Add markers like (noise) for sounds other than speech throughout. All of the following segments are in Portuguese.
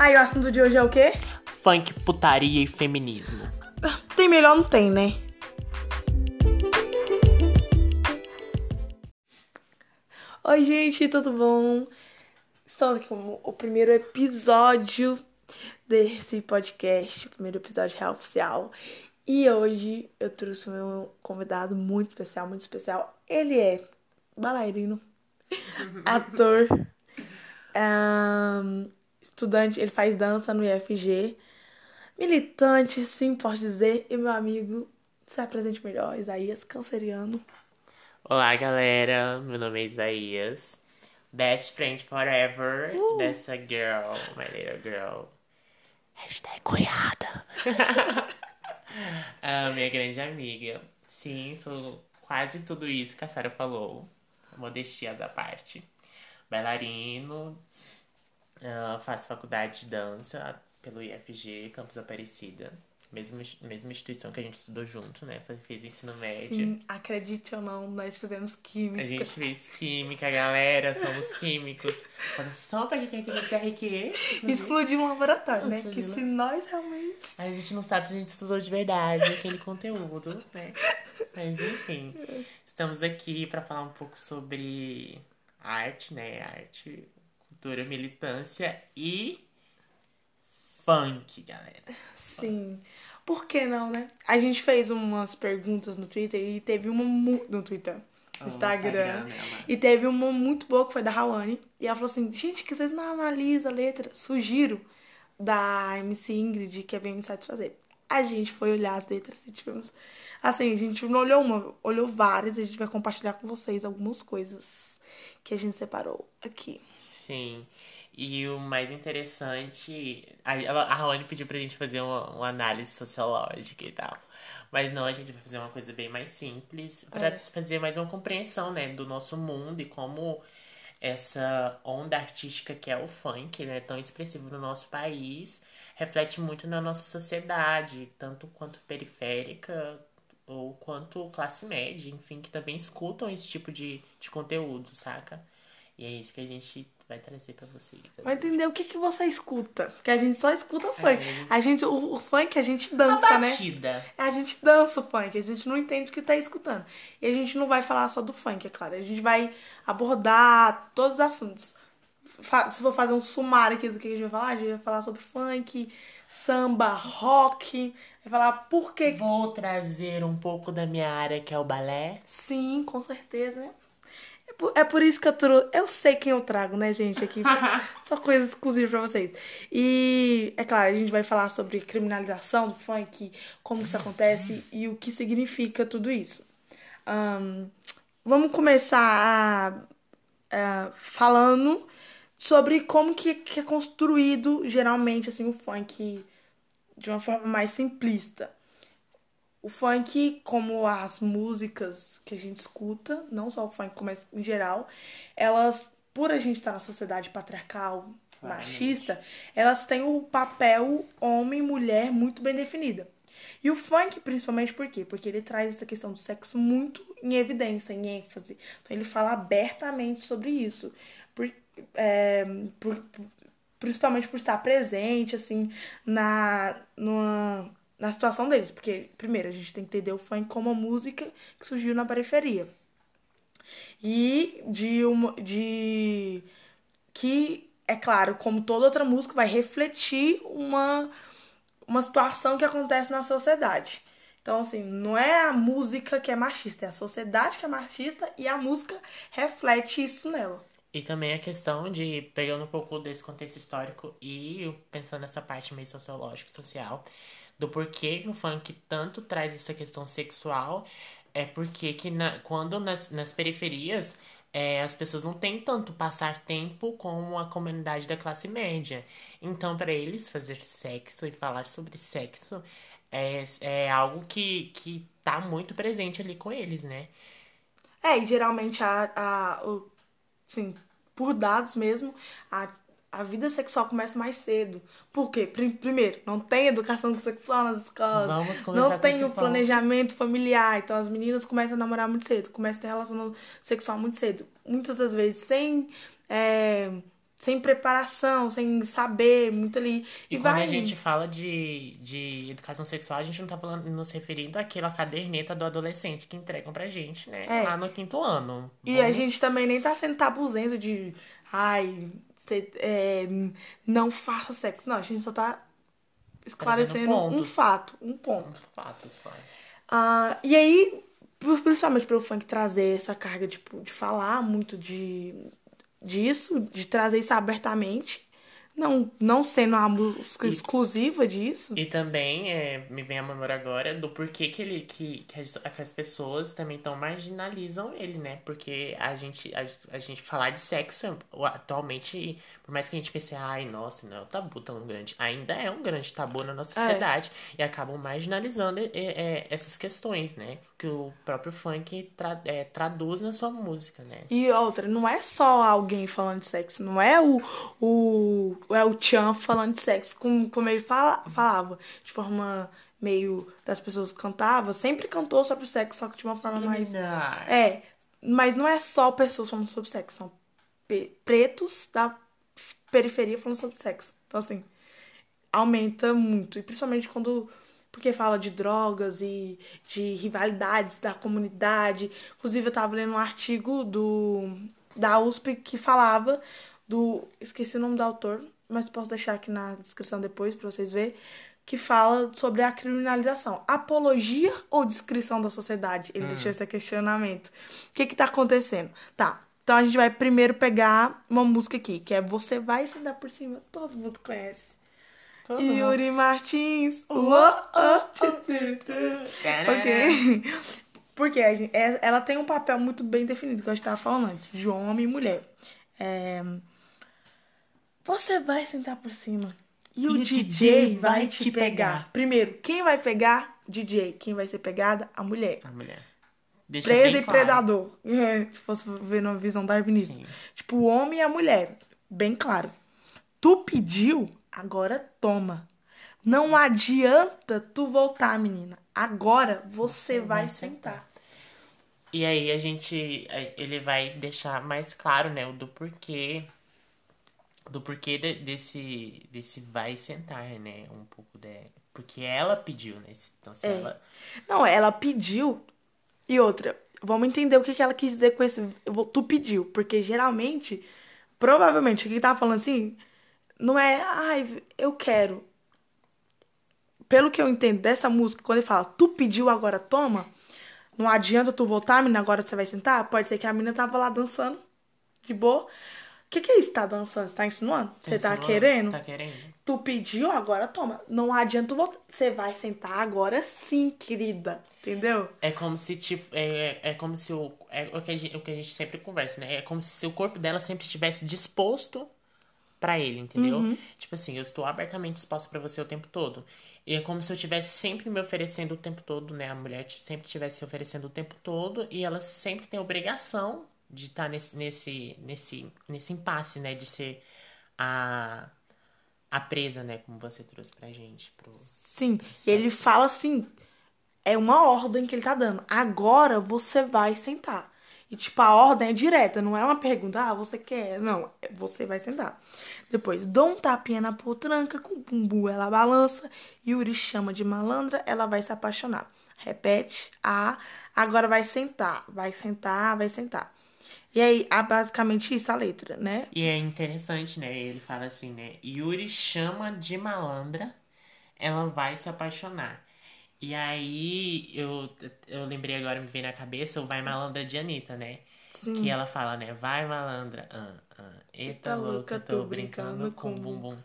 Aí o assunto de hoje é o quê? Funk, putaria e feminismo. (laughs) Tem melhor, não tem, né? Oi, gente, tudo bom? Estamos aqui com o primeiro episódio desse podcast, o primeiro episódio real oficial. E hoje eu trouxe o meu convidado muito especial, muito especial. Ele é bailarino, (laughs) ator, um, estudante, ele faz dança no IFG, militante, sim, posso dizer, e meu amigo, se apresente melhor, Isaías Canceriano. Olá, galera. Meu nome é Isaías. Best friend forever Uh. dessa girl, my little girl. Hashtag cunhada. (laughs) ah, minha grande amiga. Sim, sou quase tudo isso que a Sarah falou. Modestias à parte. Bailarino. Ah, faço faculdade de dança pelo IFG, Campus Aparecida. Mesma, mesma instituição que a gente estudou junto, né? Fez ensino médio. Sim, acredite ou não, nós fizemos química. A gente fez química, galera, somos químicos. Falta só pra quem tem CRQ. Explodiu um laboratório, né? Explodiu, Que se nós realmente. A gente não sabe se a gente estudou de verdade aquele conteúdo, né? Mas enfim, estamos aqui pra falar um pouco sobre arte, né? Arte, cultura, militância e funk, galera. Sim. Por que não, né? A gente fez umas perguntas no Twitter e teve uma no Twitter. No Instagram. Instagram, mano? e teve uma muito boa que foi da Rawane. E ela falou assim: gente, que vocês não analisam a letra. Sugiro da MC Ingrid, que é bem me satisfazer. A gente foi olhar as letras e tivemos. Assim, a gente não olhou uma, olhou várias. E a gente vai compartilhar com vocês algumas coisas que a gente separou aqui. Sim. E o mais interessante, a, a Raoni pediu pra gente fazer uma, uma análise sociológica e tal. Mas não, a gente vai fazer uma coisa bem mais simples pra É. fazer mais uma compreensão, né, do nosso mundo e como essa onda artística que é o funk, né, tão expressivo no nosso país, reflete muito na nossa sociedade, tanto quanto periférica ou quanto classe média, enfim, que também escutam esse tipo de, de conteúdo, saca? E é isso que a gente vai trazer pra vocês. Vai entender o que, que você escuta. Porque a gente só escuta o funk. É. A gente, o, o funk a gente dança, né? batida. A gente dança o funk, a gente não entende o que tá escutando. E a gente não vai falar só do funk, é claro. A gente vai abordar todos os assuntos. Se for fazer um sumário aqui do que a gente vai falar, a gente vai falar sobre funk, samba, rock. Vai falar por que. Vou trazer um pouco da minha área, que é o balé. Sim, com certeza, né? É por, é por isso que eu trouxe. Eu sei quem eu trago, né, gente? Aqui. (laughs) Só coisas exclusivas pra vocês. E, é claro, a gente vai falar sobre criminalização do funk, como isso acontece e o que significa tudo isso. Ahn, vamos começar a, a- falando sobre como que, que é construído, geralmente, assim, o funk de uma forma mais simplista. O funk, como as músicas que a gente escuta, não só o funk, mas em geral, elas, por a gente estar na sociedade patriarcal, Claramente. machista, elas têm o papel homem-mulher muito bem definida. E o funk, principalmente, por quê? Porque ele traz essa questão do sexo muito em evidência, em ênfase. Então ele fala abertamente sobre isso. Por, é, por- principalmente por estar presente, assim, na, numa, na situação deles. Porque, primeiro, a gente tem que entender o funk como uma música que surgiu na periferia. E de uma. de. que, é claro, como toda outra música, vai refletir uma, uma situação que acontece na sociedade. Então, assim, não é a música que é machista, é a sociedade que é machista e a música reflete isso nela. E também a questão de, pegando um pouco desse contexto histórico e pensando nessa parte meio sociológica social, do porquê que o funk tanto traz essa questão sexual, é porque que na, quando nas, nas periferias é, as pessoas não têm tanto passar tempo com a comunidade da classe média. Então, para eles, fazer sexo e falar sobre sexo é, é algo que, que tá muito presente ali com eles, né? É, e geralmente a, a o, assim, por dados mesmo, a, a vida sexual começa mais cedo. Por quê? Prim- Primeiro, não tem educação sexual nas escolas. Vamos não tem o planejamento familiar. Então as meninas começam a namorar muito cedo, começam a ter relação sexual muito cedo. Muitas das vezes sem é, sem preparação, sem saber, muito ali. E, quando vai... a gente fala de, de educação sexual, a gente não tá falando, nos referindo àquela caderneta do adolescente que entregam pra gente, né? É. Lá no quinto ano. E Vamos... a gente também nem tá sendo tabuzento de. Ai, cê, é, não faça sexo. Não, a gente só tá esclarecendo um fato, um ponto. Fatos. Uh, e aí, principalmente pelo funk trazer essa carga tipo, de falar muito de disso, de trazer isso abertamente, não, não sendo uma música e, exclusiva disso. E também é, me vem a memória agora do porquê que ele que, que, as, que as pessoas também tão marginalizam ele, né? Porque a gente, a, a, gente falar de sexo atualmente, por mais que a gente pense, ai, nossa, não é um tabu tão grande, ainda é um grande tabu na nossa é. sociedade. É. E acabam marginalizando é, é, essas questões, né? Que o próprio funk tra, é, traduz na sua música, né? E outra, não é só alguém falando de sexo, não é o, o é o Chan falando de sexo, como, como ele fala, falava, de forma meio das pessoas cantavam, sempre cantou sobre sexo, só que de uma forma mais. É, mas não é só pessoas falando sobre sexo, são pretos da periferia falando sobre sexo. Então, assim, aumenta muito. E principalmente quando. Porque fala de drogas e de rivalidades da comunidade. Inclusive, eu tava lendo um artigo do, da USP que falava do. Esqueci o nome do autor, mas posso deixar aqui na descrição depois para vocês verem. Que fala sobre a criminalização. Apologia ou descrição da sociedade? Ele hum. deixou esse questionamento. O que que tá acontecendo? Tá, então a gente vai primeiro pegar uma música aqui, que é Você Vai Se Dar Por Cima. Todo mundo conhece. Todo Yuri mundo. Martins. ok. (laughs) Porque a gente, é, ela tem um papel muito bem definido, que a gente tava falando antes, de homem e mulher. É, você vai sentar por cima. E, e o, DJ, DJ vai te pegar. pegar. Primeiro, quem vai pegar? DJ. Quem vai ser pegada? A mulher. A mulher. Deixa Presa e claro. predador. É, se fosse ver numa visão darwinista. Sim. Tipo, o homem e a mulher. Bem claro. Tu pediu, agora toma. Não adianta tu voltar, menina. Agora você, você vai, vai sentar. sentar. E aí a gente. Ele vai deixar mais claro, né? O do porquê do porquê de, desse, desse vai sentar, né? Um pouco de. Porque ela pediu, né? Então, se é. ela... Não, ela pediu. E outra, vamos entender o que, que ela quis dizer com esse. Tu pediu. Porque geralmente, provavelmente, o que tá falando assim, não é. Ai, eu quero. Pelo que eu entendo dessa música, quando ele fala, tu pediu, agora toma. Não adianta tu voltar, menina, agora você vai sentar. Pode ser que a menina tava lá dançando, de boa que, que é isso? Tá dançando? Você tá insinuando? Você tá, querendo? Tá querendo. Tu pediu, agora toma. Não adianta voltar. Você vai sentar agora sim, querida. Entendeu? É como se, tipo, é, é como se o. É o que, a gente, o que a gente sempre conversa, né? É como se o corpo dela sempre estivesse disposto para ele, entendeu? Uhum. Tipo assim, eu estou abertamente disposta para você o tempo todo. E é como se eu estivesse sempre me oferecendo o tempo todo, né? A mulher sempre estivesse oferecendo o tempo todo e ela sempre tem obrigação de estar tá nesse, nesse, nesse, nesse impasse, né? De ser a, a presa, né? Como você trouxe pra gente. Pro, Sim, ele fala assim, é uma ordem que ele tá dando. Agora você vai sentar. E, tipo, a ordem é direta, não é uma pergunta, ah, você quer? Não, é, você vai sentar. Depois, dou um tapinha na potranca, com o bumbu ela balança, Yuri chama de malandra, ela vai se apaixonar. Repete, ah, agora vai sentar, vai sentar, vai sentar. E aí, é basicamente isso a letra, né? E é interessante, né? Ele fala assim, né? Yuri chama de malandra, ela vai se apaixonar. E aí, eu, eu lembrei agora, me veio na cabeça o Vai Malandra de Anitta, né? Sim. Que ela fala, né? Vai malandra, ah, ah, eita louca, tô brincando com bumbum.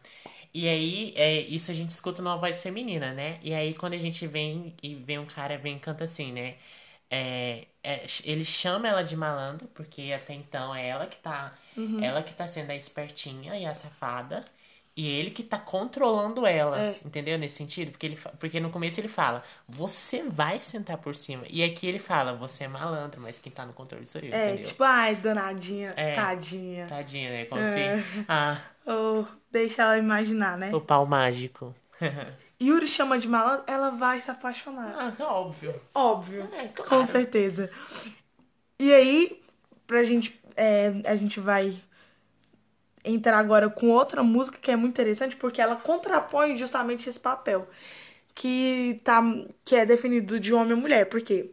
E aí, é, isso a gente escuta numa voz feminina, né? E aí, quando a gente vem e vem um cara, vem e canta assim, né? É, é, ele chama ela de malandro, porque até então é ela que tá. Uhum. Ela que tá sendo a espertinha e a safada. E ele que tá controlando ela, é. entendeu? Nesse sentido. Porque, ele, porque no começo ele fala, você vai sentar por cima. E aqui ele fala, você é malandro, mas quem tá no controle sou eu, é, entendeu? tipo, ai, danadinha, é, tadinha. Tadinha, né? Como é. assim, ah... Ou deixa ela imaginar, né? O pau mágico. (laughs) Yuri chama de malandro, ela vai se apaixonar. Ah, óbvio. Óbvio. É, claro. Com certeza. E aí, pra gente. É, a gente vai entrar agora com outra música que é muito interessante porque ela contrapõe justamente esse papel que tá que é definido de homem e mulher, porque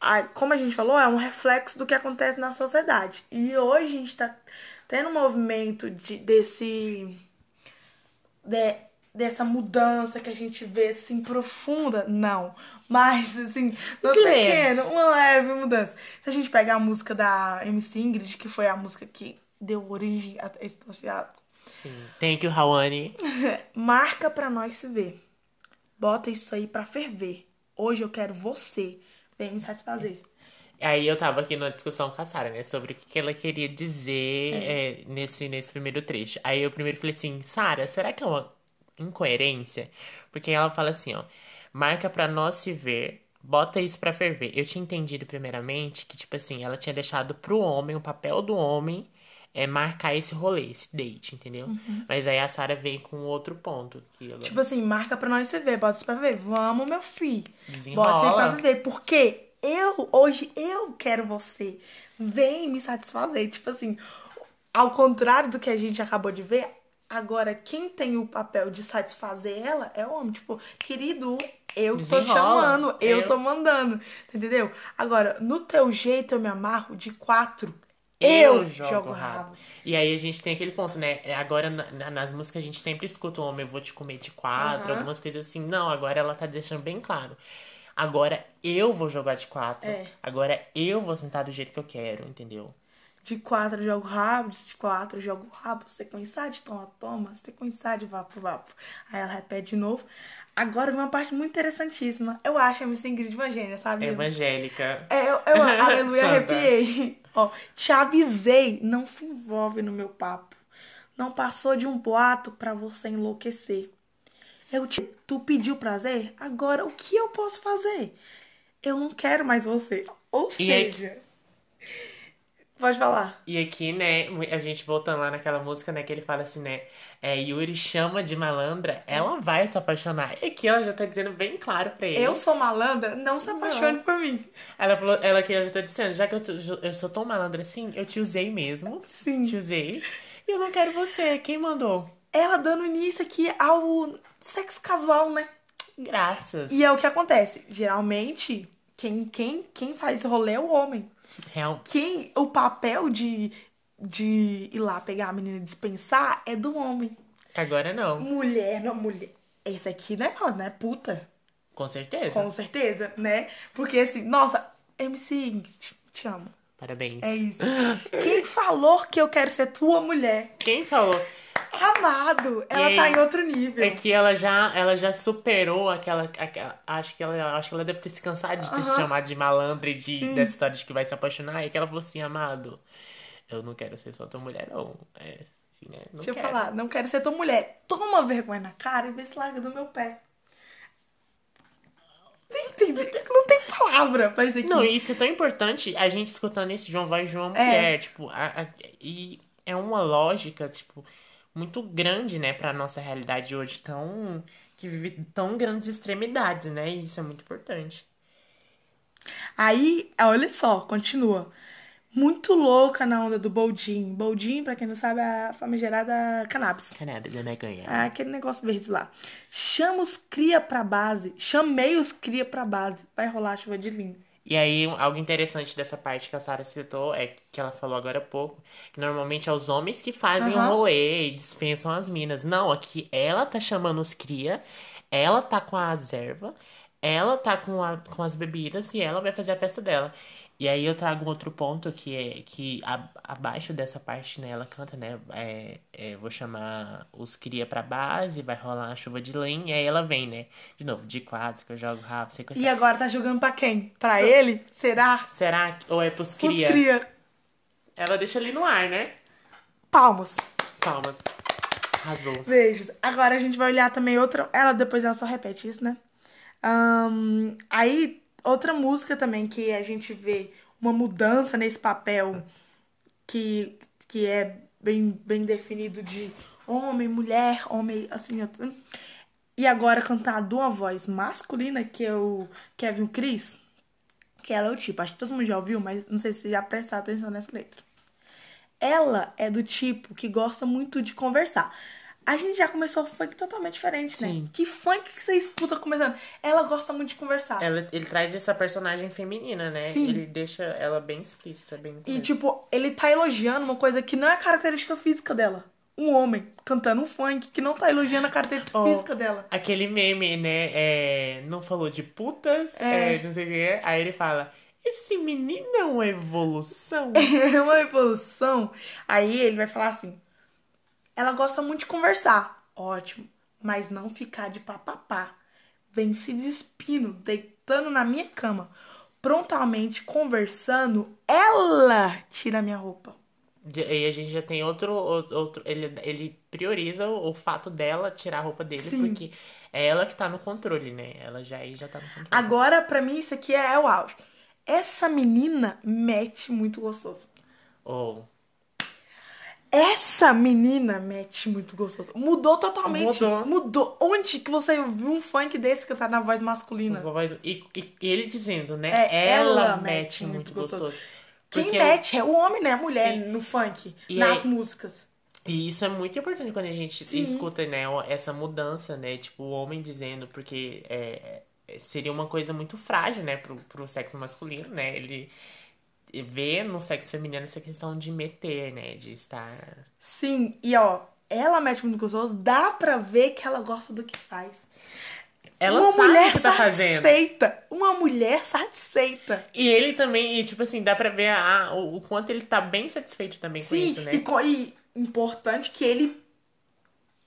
a, como a gente falou, é um reflexo do que acontece na sociedade. E hoje a gente tá tendo um movimento de, desse de, dessa mudança que a gente vê assim profunda, não, mas assim, no pequeno, uma leve mudança. Se a gente pegar a música da MC Ingrid, que foi a música que deu origem a esse teatro. Sim. Thank you, Hawane. (laughs) Marca pra nós se ver. Bota isso aí pra ferver. Hoje eu quero você. Vem me satisfazer. Aí eu tava aqui numa discussão com a Sarah, né? Sobre o que, ela queria dizer é. É, nesse, nesse primeiro trecho. Aí eu primeiro falei assim, Sarah, será que é uma incoerência? Porque ela fala assim, ó. Marca pra nós se ver. Bota isso pra ferver. Eu tinha entendido primeiramente que, tipo assim, ela tinha deixado pro homem, o papel do homem é marcar esse rolê, esse date, entendeu? Uhum. Mas aí a Sara vem com outro ponto. Que agora... Tipo assim, marca pra nós se ver, bota isso pra ver. Vamos, meu filho. Desenrola. Bota isso pra ver. Porque eu, hoje, eu quero você. Vem me satisfazer. Tipo assim, ao contrário do que a gente acabou de ver, agora quem tem o papel de satisfazer ela é o homem. Tipo, querido, eu Desenrola. tô chamando, eu, eu tô mandando. Entendeu? Agora, no teu jeito eu me amarro de quatro. Eu, jogo, jogo rabo. rabo. E aí a gente tem aquele ponto, né? É, agora na, nas músicas a gente sempre escuta o homem, eu vou te comer de quatro, uhum. algumas coisas assim. Não, agora ela tá deixando bem claro. Agora eu vou jogar de quatro. É. Agora eu vou sentar do jeito que eu quero, entendeu? De quatro jogo rabo, de quatro jogo rabo, sequenciar de toma, toma, sequenciar de vapo, vapo. Aí ela repete de novo. Agora vem uma parte muito interessantíssima. Eu acho a Miss Ingrid evangélica, sabe? Evangélica. É, eu, eu (laughs) aleluia, arrepiei. (laughs) Ó, te avisei, não se envolve no meu papo. Não passou de um boato para você enlouquecer. Eu te, tu pediu prazer? Agora o que eu posso fazer? Eu não quero mais você. Ou e seja, Pode falar. E aqui, né, a gente voltando lá naquela música, né, que ele fala assim, né, é, Yuri chama de malandra, ela vai se apaixonar. E aqui ela já tá dizendo bem claro pra ele. Eu sou malandra, não se apaixone não. por mim. Ela falou, ela aqui já tá dizendo, já que eu, eu sou tão malandra assim, eu te usei mesmo. Sim. Te usei. E eu não quero você. Quem mandou? Ela dando início aqui ao sexo casual, né? Graças. E é o que acontece. Geralmente, quem, quem, quem faz rolê é o homem. Real. Quem, o papel de, de ir lá pegar a menina e dispensar é do homem. Agora não. Mulher, não, mulher. Esse aqui não é mano, não é puta. Com certeza. Com certeza, né? Porque assim, nossa, MC te amo. Parabéns. É isso. Quem falou que eu quero ser tua mulher? Quem falou? Amado, ela e tá em outro nível. É que ela já, ela já superou aquela, aquela, acho que ela, acho que ela deve ter se cansado de ter se chamado de malandra e de dessa história de que vai se apaixonar e que ela falou assim, amado, eu não quero ser só tua mulher não. É, assim, né? Não Deixa quero. eu falar, não quero ser tua mulher. Toma vergonha na cara e vê se larga do meu pé. Não tem palavra pra isso aqui. Não, isso é tão importante a gente escutando esse João vai João é. mulher, tipo, a, a, e é uma lógica, tipo, muito grande, né, para nossa realidade hoje, tão que vive tão grandes extremidades, né? E isso é muito importante. Aí, olha só, continua. Muito louca na onda do Boldin. Boldin, pra quem não sabe, é a famigerada cannabis. Cannabis, né, ganha. É aquele negócio verde lá. Chama os cria pra base. Chamei os cria pra base. Vai rolar chuva de linho. E aí, algo interessante dessa parte que a Sarah citou é que ela falou agora há pouco, que normalmente é os homens que fazem o uhum. um rolê e dispensam as minas. Não, aqui ela tá chamando os cria, ela tá com a reserva, ela tá com, a, com as bebidas e ela vai fazer a festa dela. E aí eu trago um outro ponto que é que a, abaixo dessa parte, né, ela canta, né, é, é, vou chamar os cria pra base, vai rolar uma chuva de lenha, e aí ela vem, né, de novo, de quatro, que eu jogo rápido, sei E agora tá jogando pra quem? Pra ele? Será? Será? Ou é pros cria? Pros cria. Ela deixa ali no ar, né? Palmas. Palmas. Arrasou. Beijos. Agora a gente vai olhar também outra. Ela depois ela só repete isso, né? Um, aí Outra música também que a gente vê uma mudança nesse papel que, que é bem, bem definido de homem, mulher, homem, assim. E agora cantado uma voz masculina, que é o Kevin Chris, que ela é o tipo, acho que todo mundo já ouviu, mas não sei se já prestar atenção nessa letra. ela é do tipo que gosta muito de conversar. A gente já começou funk totalmente diferente, né? Sim. Que funk que você escuta começando? Ela gosta muito de conversar. Ela, ele traz essa personagem feminina, né? Sim. Ele deixa ela bem explícita, bem. E, tipo, ele tá elogiando uma coisa que não é a característica física dela. Um homem cantando um funk que não tá elogiando a característica (laughs) Oh. física dela. Aquele meme, né? É, não falou de putas, É. é, não sei o que. Aí ele fala: Esse menino é uma evolução. (laughs) É uma evolução. Aí ele vai falar assim: ela gosta muito de conversar. Ótimo. Mas não ficar de papapá. Vem se despindo, deitando na minha cama. Prontamente conversando, ela tira minha roupa. E a gente já tem outro. outro ele, ele prioriza o, o fato dela tirar a roupa dele, Sim. porque é ela que tá no controle, né? Ela já aí já tá no controle. Agora, pra mim, isso aqui é o auge. Essa menina mete muito gostoso. Ou. Essa menina mete muito gostoso. Mudou totalmente. Mudou. Mudou. Onde que você viu um funk desse cantar na voz masculina? voz- E, e- ele dizendo, né? É, ela, ela mete muito gostoso. Quem Porque- mete é o homem, né? A mulher Sim. no funk, E nas aí- músicas. E isso é muito importante quando a gente Sim. escuta, né, essa mudança, né? Tipo, o homem dizendo, porque é, é, seria uma coisa muito frágil, né, pro, pro sexo masculino, né? Ele vê no sexo feminino essa questão de meter, né? De estar. Sim, e ó, ela mete muito gostoso, dá pra ver que ela gosta do que faz. Ela uma sabe mulher o que tá fazendo. satisfeita. Uma mulher satisfeita. E ele também, e, tipo assim, dá pra ver a, o, o quanto ele tá bem satisfeito também com Sim, isso, né? e, e importante que ele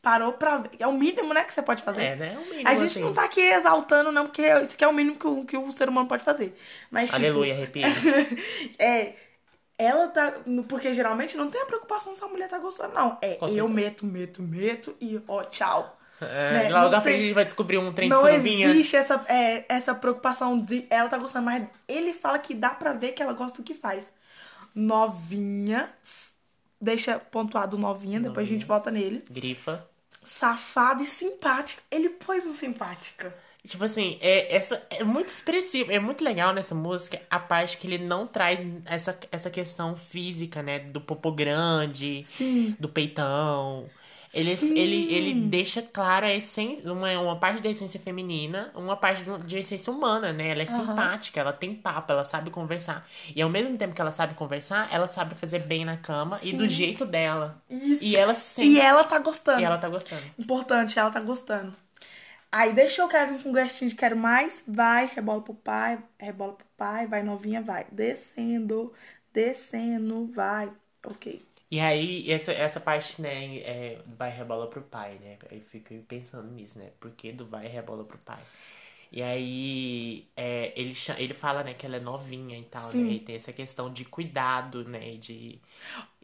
parou pra ver. É o mínimo, né, que você pode fazer. É, né? É o mínimo, A gente assim. não tá aqui exaltando, não, porque isso aqui é o mínimo que o, que o ser humano pode fazer. Mas, tipo, Aleluia, arrepio. (laughs) é. Ela tá. Porque geralmente não tem a preocupação se a mulher tá gostando, não. É Com eu certeza. meto, meto, meto e ó, tchau. É, Né? Logo Não à frente a gente vai descobrir um trem de Não surubinha. existe essa, é, essa preocupação de ela tá gostando, mas ele fala que dá pra ver que ela gosta do que faz. Novinha. Deixa pontuado novinha, depois a gente volta nele. Grifa. Safada e simpática. Ele pôs um simpática. Tipo assim, é, essa, é muito expressivo, é muito legal nessa música a parte que ele não traz essa, essa questão física, né? Do popô grande, Sim. do peitão. Ele, Sim. ele, ele deixa clara a essência, uma, uma parte da essência feminina, uma parte de, de essência humana, né? Ela é simpática, ela tem papo, ela sabe conversar. E ao mesmo tempo que ela sabe conversar, ela sabe fazer bem na cama e do Sim. jeito dela. Isso. E ela se sente. E ela tá gostando. E ela tá gostando. Importante, ela tá gostando. Aí deixou o Kevin com gostinho de quero mais, vai, rebola pro pai, rebola pro pai, vai novinha, vai. Descendo, descendo, vai. Ok. E aí, essa, essa parte, né, é, vai rebola pro pai, né? Aí fico pensando nisso, né? Por que do vai rebola pro pai? E aí, é, ele, ele fala, né, que ela é novinha e tal, Sim. né? E tem essa questão de cuidado, né? De.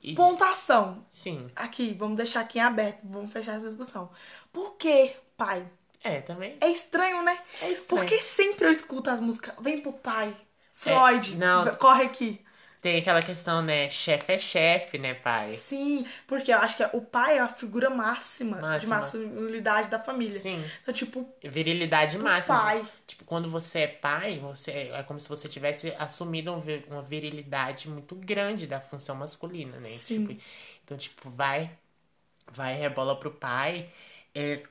E, Pontuação. sim. Aqui, vamos deixar aqui em aberto, vamos fechar essa discussão. Por que, pai? É, também. É estranho, né? É estranho. Porque sempre eu escuto as músicas, vem pro pai, Freud, É, não. corre aqui. Tem aquela questão, né? Chefe é chefe, né, pai? Sim, porque eu acho que o pai é a figura máxima, de Máxima. masculinidade da família. Sim. Então, tipo, Virilidade máxima. pai. Tipo, quando você é pai, você é como se você tivesse assumido um uma virilidade muito grande da função masculina, né? Sim. Tipo, então, tipo, vai, vai, rebola pro pai. É,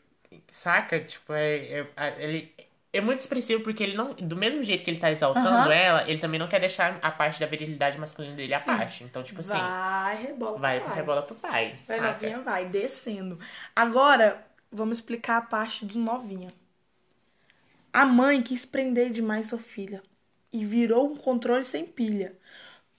saca? Tipo, é, é- ele é muito expressivo porque ele não. Do mesmo jeito que ele tá exaltando Aham. ela, ele também não quer deixar a parte da virilidade masculina dele à parte. Então, tipo assim, vai, rebola pro vai, pai. rebola pro pai. Vai saca? novinha, vai, descendo. Agora, vamos explicar a parte do novinha. A mãe quis prender demais sua filha e virou um controle sem pilha.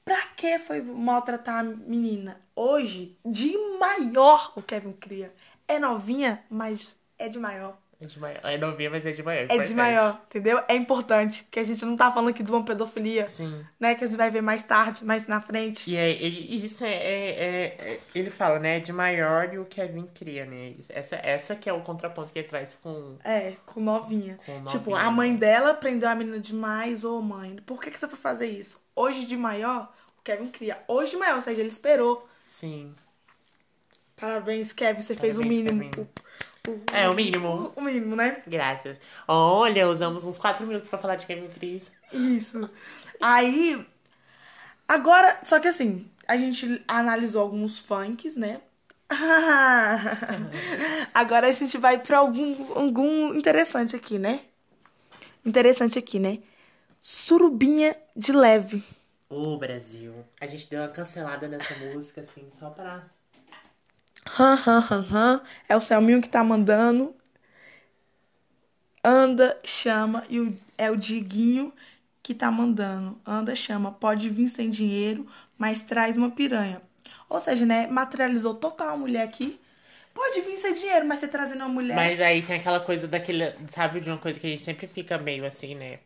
Pra que foi maltratar a menina? Hoje, de maior o Kevin cria. É novinha, mas é de maior. É de maior. É novinha, mas é de maior. É de maior, entendeu? É importante. Que a gente não tá falando aqui de uma pedofilia. Sim. Né? Que a gente vai ver mais tarde, mais na frente. E, é, e isso é, é- é- é- Ele fala, né? De maior e o Kevin cria, né? Essa, essa que é o contraponto que ele traz com. É, com novinha. Com Tipo, novinha. a mãe dela prendeu a menina demais, ô mãe, por que, que você foi fazer isso? Hoje de maior, o Kevin cria. Hoje de maior, ou seja, ele esperou. Sim. Parabéns, Kevin, você fez o Parabéns, mínimo. Kevin. O- É, o mínimo. O, o mínimo, né? Graças. Olha, usamos uns 4 minutos pra falar de Kevin Cris. Isso. Aí. Agora, só que assim, a gente analisou alguns funks, né? (laughs) Agora a gente vai pra algum, algum interessante aqui, né? Interessante aqui, né? Surubinha de leve. Ô, Brasil. A gente deu uma cancelada nessa (laughs) música, assim, só pra. Hã, hã, hã, hã. É o Selminho que tá mandando. Anda, chama. E o, é o Diguinho que tá mandando. Anda, chama. Pode vir sem dinheiro, mas traz uma piranha. Ou seja, né? Materializou total a mulher aqui. Pode vir sem dinheiro, mas você trazendo uma mulher. Mas aí tem aquela coisa daquele. Sabe de uma coisa que a gente sempre fica meio assim, né?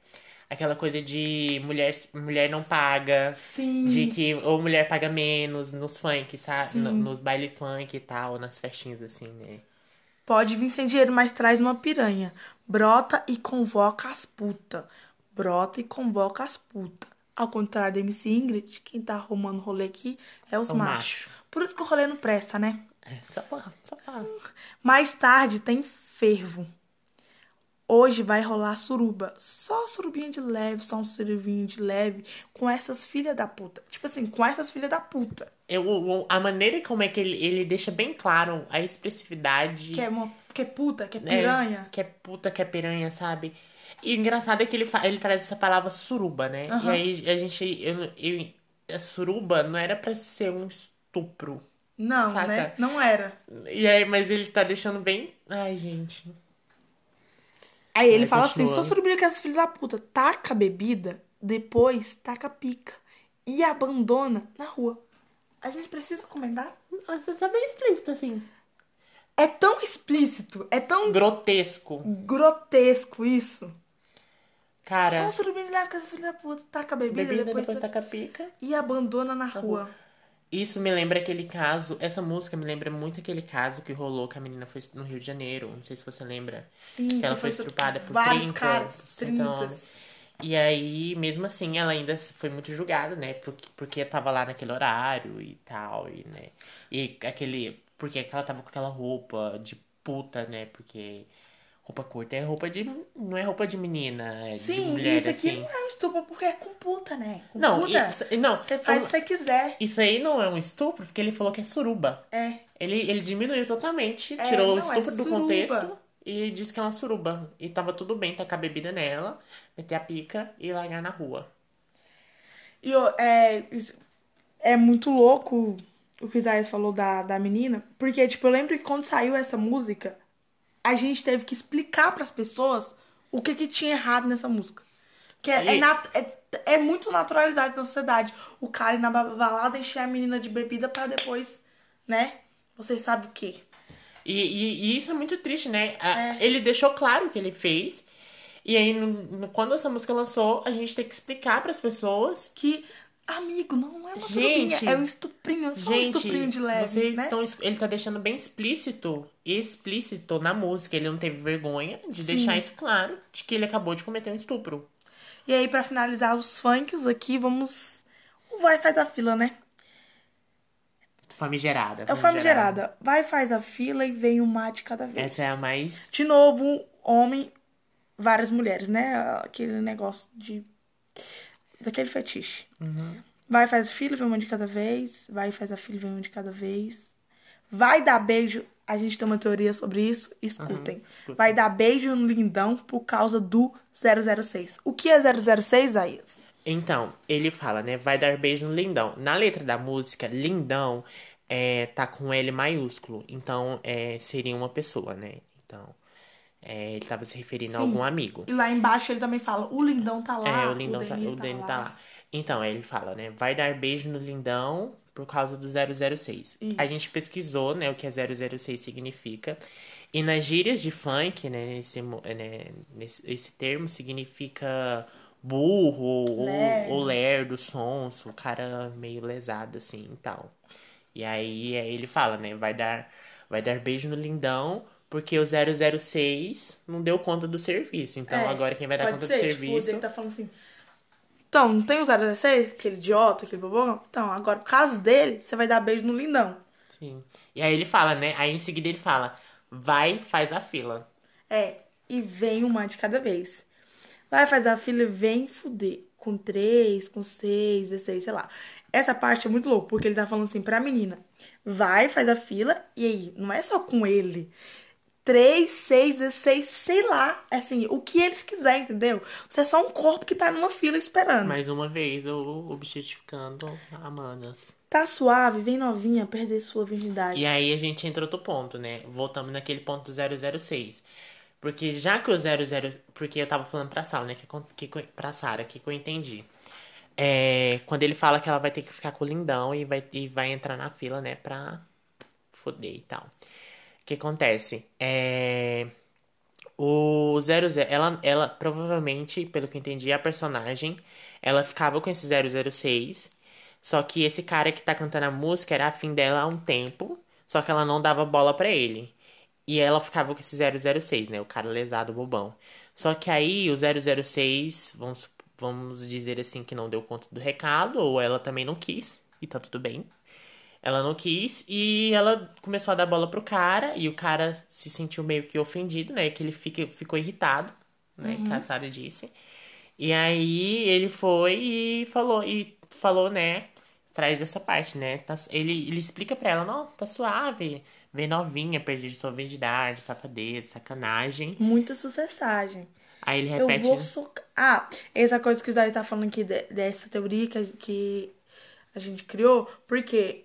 Aquela coisa de mulher, mulher não paga. Sim. De que ou mulher paga menos nos funk, sabe? No- nos baile funk e tal, nas festinhas assim, né? Pode vir sem dinheiro, mas traz uma piranha. Brota e convoca as puta. Brota e convoca as puta. Ao contrário da MC Ingrid, quem tá arrumando rolê aqui é os É machos. Por isso que o rolê não presta, né? É, só pra, só pra. Mais tarde tem fervo. Hoje vai rolar suruba. Só surubinha de leve, só um surubinho de leve. Com essas filhas da puta. Tipo assim, com essas filhas da puta. Eu, a maneira como é que ele, ele deixa bem claro a expressividade. Que é, uma, que é puta, que é né, piranha. que é puta, que é piranha, sabe? E o engraçado é que ele, ele traz essa palavra suruba, né? Aham. E aí a gente. Eu, eu, a suruba não era pra ser um estupro. Não, Saca? né? Não era. E aí, mas ele tá deixando bem. Ai, gente. Aí ele Vai, fala assim: sou surubinha com essas filhas da puta. Taca a bebida, depois taca a pica. E abandona na rua. A gente precisa comentar? Nossa, tá bem explícito, assim. É tão explícito, é tão Grotesco. grotesco isso. Cara, Só surubinha de leve com da puta. Taca a bebida, bebida, depois, depois, taca... taca pica. E abandona na rua. Isso me lembra aquele caso. Essa música me lembra muito aquele caso que rolou que a menina foi no Rio de Janeiro. Não sei se você lembra. Sim, que ela que foi foi estrupada por vários 30, caras, 30 30. homens. E aí, mesmo assim, ela ainda foi muito julgada, né? Porque, porque tava lá naquele horário e tal, e, né? E aquele... Porque ela tava com aquela roupa de puta, né? Porque roupa curta é roupa de... Não é roupa de menina, é de Sim, mulher, isso aqui assim. não é um estupro porque é com puta, né? Com Não, puta. isso, não, Você faz o que você quiser. isso aí não é um estupro, porque ele falou que é suruba. É. Ele, ele diminuiu totalmente, É, tirou o não, é estupro do suruba. contexto e disse que é uma suruba. E tava tudo bem tacar bebida nela, meter a pica e largar na rua. E é, é muito louco o que o Isaías falou da, da menina, porque, tipo, eu lembro que quando saiu essa música, a gente teve que explicar pras pessoas o que que tinha errado nessa música. Que é, é, E- é, é muito naturalizado na sociedade. O cara ir na ba- balada encher a menina de bebida pra depois, né? Vocês sabem o quê? E, e, e isso é muito triste, né? A- É. Ele deixou claro o que ele fez. E aí, no- no- quando essa música lançou, a gente tem que explicar pras pessoas. Que, amigo, não é uma Gente, surubinha, é um estuprinho, é só um Gente, estuprinho de leve, vocês né? estão. Ele tá deixando bem explícito, explícito na música. Ele não teve vergonha de Sim. deixar isso claro, de que ele acabou de cometer um estupro. E aí, pra finalizar os funks aqui, vamos. O vai faz a fila, né? Famigerada. É o famigerada. Vai faz a fila e vem uma de cada vez. Essa é a mais. De novo, um homem, várias mulheres, né? Aquele negócio de. Daquele fetiche. Uhum. Vai faz a fila, vem uma de cada vez. Vai faz a fila, vem uma de cada vez. Vai dar beijo. A gente tem uma teoria sobre isso. Escutem. Uhum. Vai dar beijo no lindão por causa do 006. O que é 006, Aías? Então, ele fala, né? Vai dar beijo no lindão. Na letra da música, lindão é, tá com L maiúsculo. Então, é, seria uma pessoa, né? Então, é, ele tava se referindo a Sim. algum amigo. E lá embaixo ele também fala: o lindão tá lá. É, o lindão tá, Denis o Danny tá lá. Então, aí ele fala, né? Vai dar beijo no lindão por causa do 006. Isso. A gente pesquisou, né, o que a 006 significa. E nas gírias de funk, né, nesse, né, nesse esse termo significa burro ou, Lerdo. ou lerdo, sonso, cara meio lesado assim e tal. E aí, aí ele fala, né, vai dar vai dar beijo no lindão porque o 006 não deu conta do serviço. Então, É, agora quem vai dar conta ser, do tipo, serviço ele tá falando assim. Então, não tem o 016? Aquele idiota, aquele bobão? Então, agora, por causa dele, você vai dar beijo no lindão. Sim. E aí ele fala, né? Aí em seguida ele fala, vai, faz a fila. É, e vem uma de cada vez. Vai fazer a fila e vem fuder. Com três, com seis, 16, sei lá. essa parte é muito louca, porque ele tá falando assim pra menina: vai, faz a fila, e aí, não é só com ele. 3, 6, 16, sei lá. Assim, o que eles quiserem, entendeu? Você é só um corpo que tá numa fila esperando. Mais uma vez, eu objetificando Amandas. Tá suave, vem novinha, perder sua virgindade. E aí a gente entra outro ponto, né? Voltamos naquele ponto do 006. Porque já que o 00. Porque eu tava falando pra Sal, né? Que, que, pra Sara, que, que eu entendi. É, quando ele fala que ela vai ter que ficar com o lindão e vai, e vai entrar na fila, né? Pra foder e tal. Que acontece? É. O 00, ela, ela provavelmente, pelo que eu entendi, a personagem, ela ficava com esse 006, só que esse cara que tá cantando a música era afim dela há um tempo, só que ela não dava bola para ele. E ela ficava com esse 006, né? O cara lesado, bobão. Só que aí o 006, vamos, vamos dizer assim, que não deu conta do recado, ou ela também não quis, e tá tudo bem. Ela não quis e ela começou a dar bola pro cara e o cara se sentiu meio que ofendido, né? Que ele fica, ficou irritado, né? Uhum. Que a Sarah disse. E aí ele foi e falou, e falou, né? Traz essa parte, né? Tá, ele, ele explica pra ela, não, tá suave. Vem novinha, perder sua virgindade, safadeza, sacanagem. Muita sucessagem. Aí ele repete. Eu vou socar. Ah, essa coisa que o Zé tá falando aqui dessa teoria que, que a gente criou, porque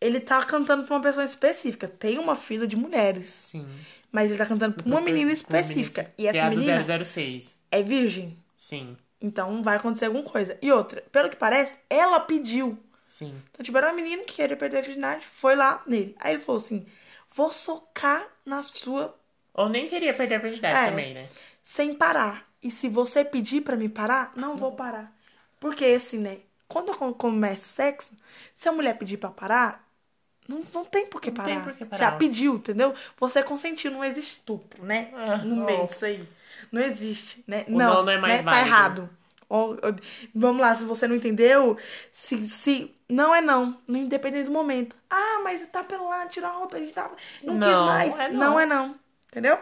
ele tá cantando pra uma pessoa específica. Tem uma fila de mulheres. Sim. Mas ele tá cantando pra uma menina específica. Uma menina, e essa é menina do 006. é virgem. Sim. Então vai acontecer alguma coisa. E outra, pelo que parece, ela pediu. Sim. Então, tipo, era uma menina que queria perder a virgindade, foi lá nele. Aí ele falou assim: vou socar na sua. Ou nem queria perder a virgindade é, também, né? Sem parar. E se você pedir para me parar, não vou parar. Porque assim, né? Quando eu começo sexo, se a mulher pedir pra parar, não, não tem por que parar. Tem por que parar. Já pediu, entendeu? Você consentiu, não existe estupro, né? Ah, no meio disso aí. Não existe, né? O não, não é mais né? Tá errado. vamos lá, se você não entendeu, se, se não é não, independente do momento. Ah, mas tá pelando, tirou a roupa, a gente tava, não, não quis mais. É não. não é não, entendeu?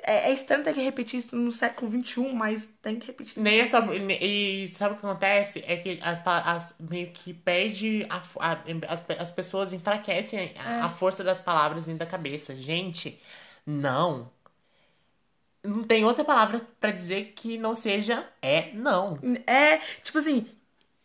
É, é, estranho ter que repetir isso no século XXI, mas tem que repetir. Nem é só, e sabe o que acontece? É que as, as meio que perde a, a, as, as pessoas enfraquecem a, é. a força das palavras dentro da cabeça. Gente, não. Não tem outra palavra para dizer que não seja é não. É, tipo assim,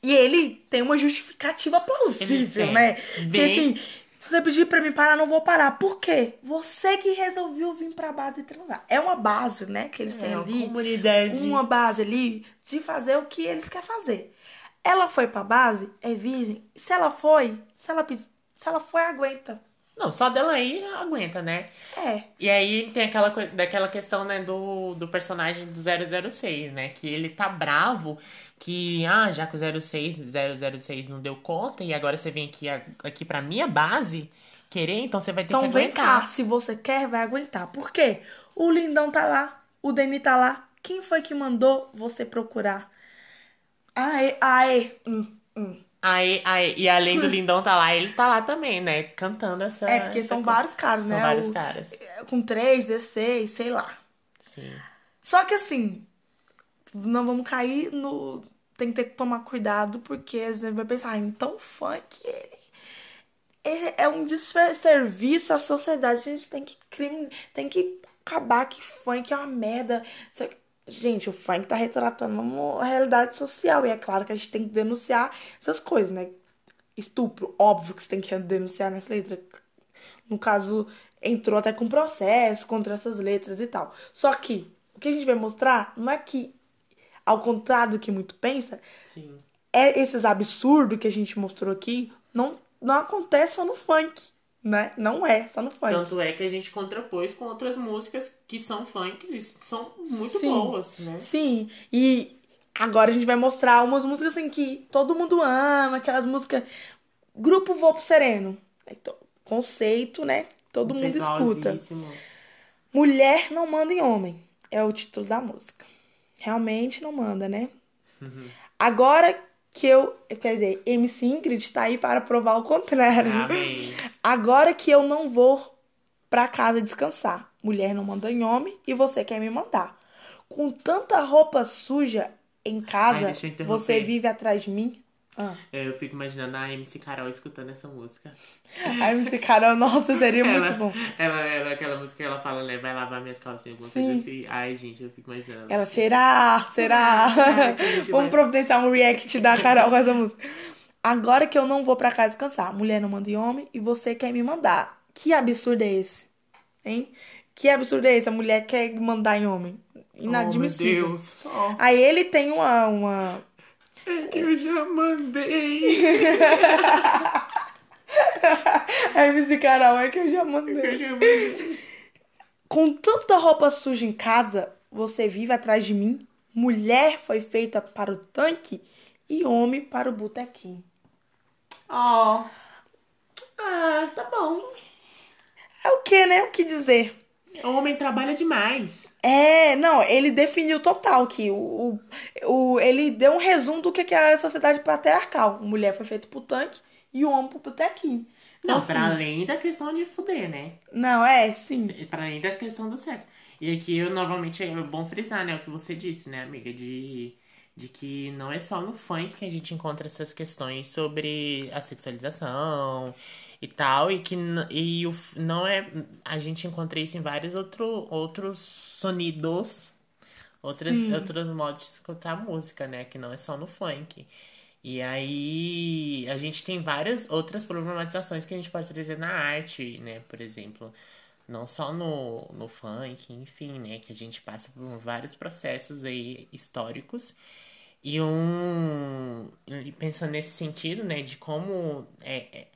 e ele tem uma justificativa plausível, né? Bem... Que assim, se você pedir pra mim parar, não vou parar. Por quê? Você que resolveu vir pra base e transar. É uma base, né? Que eles têm é, ali. Comunidade. Uma base ali de fazer o que eles querem fazer. Ela foi pra base, é virgem. Se ela foi, se ela, se ela foi, aguenta. Não, só dela aí aguenta, né? É. E aí tem aquela, daquela questão, né, do, do personagem do 006, né? Que ele tá bravo que, ah, já que o 06, 006 não deu conta e agora você vem aqui, aqui pra minha base querer, então você vai ter então que aguentar. Então vem cá, se você quer, vai aguentar. Por quê? O Lindão tá lá, o Deni tá lá. Quem foi que mandou você procurar? Aê, aê, hum, hum. Aí, aí, e além do (laughs) Lindão tá lá, ele tá lá também, né? Cantando essa. É, porque essa são coisa. vários caras, são né? São vários o, caras. Com 3, 16, sei lá. Sim. Só que assim, não vamos cair no. Tem que ter que tomar cuidado, porque a gente vai pensar, ah, então funk ele é um desserviço à sociedade. A gente tem que crime, tem que acabar que funk é uma merda. Gente, o funk tá retratando uma realidade social. E é claro que a gente tem que denunciar essas coisas, né? Estupro, óbvio que você tem que denunciar nessa letra. No caso, entrou até com processo contra essas letras e tal. Só que o que a gente vai mostrar não é que, ao contrário do que muito pensa, Sim. é esses absurdos que a gente mostrou aqui não, não acontece só no funk né? Não é, só no funk. Tanto é que a gente contrapôs com outras músicas que são funks e que são muito Sim. boas, né? Sim, e agora a gente vai mostrar umas músicas assim que todo mundo ama, aquelas músicas. Grupo Voo pro Sereno. Então, conceito, né? Todo mundo escuta. Mulher não manda em homem. É o título da música. Realmente não manda, né? Uhum. Agora que eu. Quer dizer, MC Ingrid tá aí para provar o contrário. Amém. Agora que eu não vou pra casa descansar. Mulher não manda em homem e você quer me mandar. Com tanta roupa suja em casa, Ai, você vive atrás de mim. Ah. É, Eu fico imaginando a MC Carol escutando essa música. A MC Carol, nossa, seria ela, muito bom. Ela, ela, aquela música que ela fala, né? Vai lavar minhas calcinhas, alguma Sim. coisa assim. Ai, gente, eu fico imaginando. Ela, será? Será? (laughs) Vamos vai- providenciar um react da Carol com essa música. Agora que eu não vou pra casa descansar, mulher não manda em homem e você quer me mandar. Que absurdo é esse? Hein? Que absurdo é esse? A mulher quer mandar em homem. Inadmissível. Oh, meu Deus. Oh, Aí ele tem uma, uma. (laughs) é que eu já mandei. A MC Carol é que eu já Eu mandei. já mandei. Com tanta roupa suja em casa, você vive atrás de mim? Mulher foi feita para o tanque e homem para o botequim. Ó. Ah, tá bom. É o que, né? O que dizer? O homem trabalha demais. É, não, ele definiu total que o, o, o- ele deu um resumo do que é a sociedade patriarcal. Mulher foi feita pro tanque e o homem pro botequim. Então, Não, assim, pra além da questão de fuder, né? Não, é, sim. Para além da questão do sexo. E aqui, eu novamente, é bom frisar, né? O que você disse, né, amiga? De, de que não é só no funk que a gente encontra essas questões sobre a sexualização e tal. E que e o, não é... A gente encontra isso em vários outro, outros sonidos. Outras, Sim. outros modos de escutar música, né? Que não é só no funk. E aí a gente tem várias outras problematizações que a gente pode trazer na arte, né? Por exemplo, não só no, no funk, enfim, né? Que a gente passa por vários processos aí históricos. E um. Pensando nesse sentido, né? De como é, é,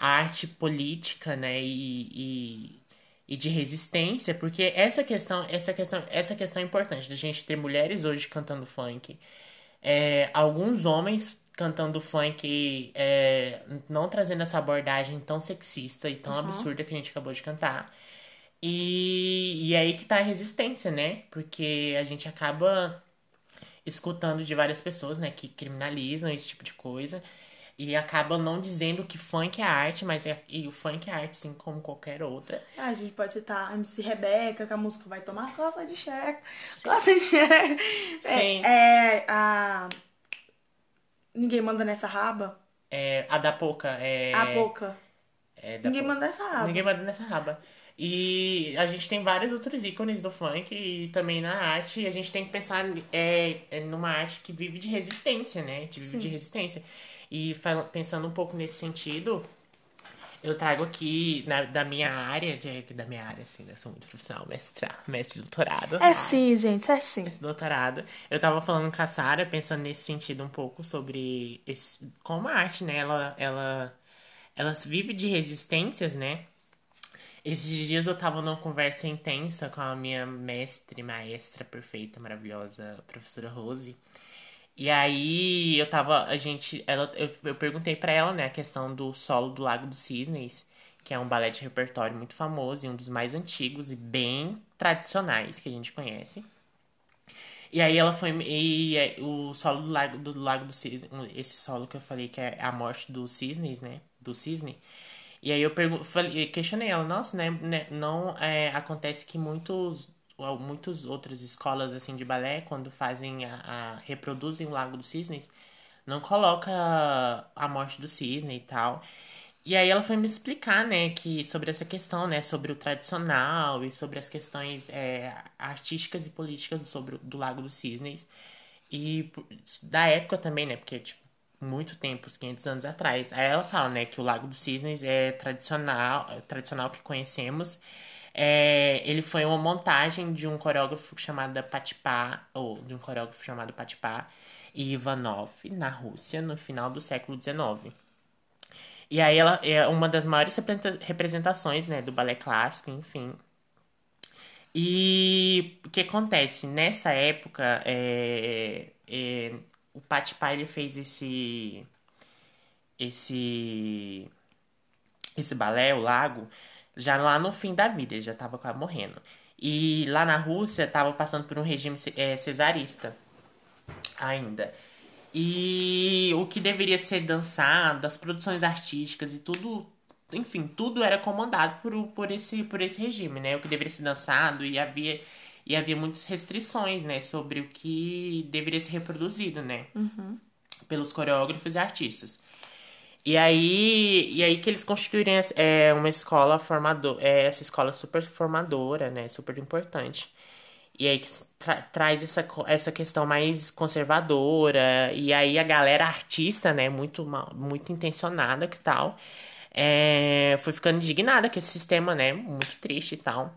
a arte política, né? E, e, e de resistência, porque essa questão, essa questão, essa questão é importante da gente ter mulheres hoje cantando funk. É, alguns homens cantando funk é, não trazendo essa abordagem tão sexista e tão absurda que a gente acabou de cantar. E, e é aí que tá a resistência, né? Porque a gente acaba escutando de várias pessoas, né, que criminalizam esse tipo de coisa e acabam não dizendo que funk é arte, mas é, e o funk é arte, sim, como qualquer outra. Ah, a gente pode citar a MC Rebeca, que a música vai tomar coça de checa. Coça de checa. Sim. É, é a. Ninguém manda nessa raba. É, a da Pouca é. A boca. é Ninguém Pouca. manda nessa raba. Ninguém manda nessa raba. E a gente tem vários outros ícones do funk e também na arte. E a gente tem que pensar é, é numa arte que vive de resistência, né? Que vive de resistência. E pensando um pouco nesse sentido, eu trago aqui na, da minha área, de, da minha área, assim, eu sou muito profissional, mestra, mestre de doutorado. É sim, gente, é sim. Esse doutorado. Eu tava falando com a Sara, pensando nesse sentido um pouco sobre esse, como a arte, né? Ela, ela, ela vive de resistências, né? Esses dias eu tava numa conversa intensa com a minha mestre, maestra perfeita, maravilhosa, professora Rose. E aí eu tava, a gente, ela, eu, eu perguntei pra ela, né, a questão do solo do Lago dos Cisnes, que é um balé de repertório muito famoso e um dos mais antigos e bem tradicionais que a gente conhece. E aí ela foi. E é, o solo do Lago do, Lago do Cisne, esse solo que eu falei que é a morte dos cisnes, né? Do cisne. E aí eu falei, questionei ela, nossa, né? né, Não é, acontece que muitos. Muitas outras escolas assim de balé, quando fazem a, a- reproduzem o Lago dos Cisnes, não coloca a morte do cisne e tal. E aí ela foi me explicar, né, que sobre essa questão, né, sobre o tradicional e sobre as questões é, artísticas e políticas sobre do Lago dos Cisnes. E da época também, né, porque, tipo, muito tempo, uns 500 anos atrás. Aí ela fala, né, que o Lago dos Cisnes é tradicional, é tradicional que conhecemos. É, ele foi uma montagem de um coreógrafo chamado Patipá, ou de um coreógrafo chamado Patipá e Ivanov, na Rússia, no final do século XIX. E aí ela é uma das maiores representa- representações, né, do balé clássico, enfim. E o que acontece? Nessa época, é, é, o Patipá, ele fez esse... Esse... Esse balé, o lago, já lá no fim da vida, ele já tava quase morrendo. E lá na Rússia, tava passando por um regime é, cesarista ainda. E o que deveria ser dançado, as produções artísticas e tudo, enfim, tudo era comandado por, por, esse, por esse regime, né? O que deveria ser dançado e havia, e havia muitas restrições, né? Sobre o que deveria ser reproduzido, né? pelos coreógrafos e artistas. E aí, e aí que eles constituírem é, uma escola formadora, é, essa escola super formadora, né, super importante. E aí que tra traz essa, essa questão mais conservadora, e aí a galera artista, né, muito, muito intencionada que tal, é, foi ficando indignada com esse sistema, né, muito triste e tal.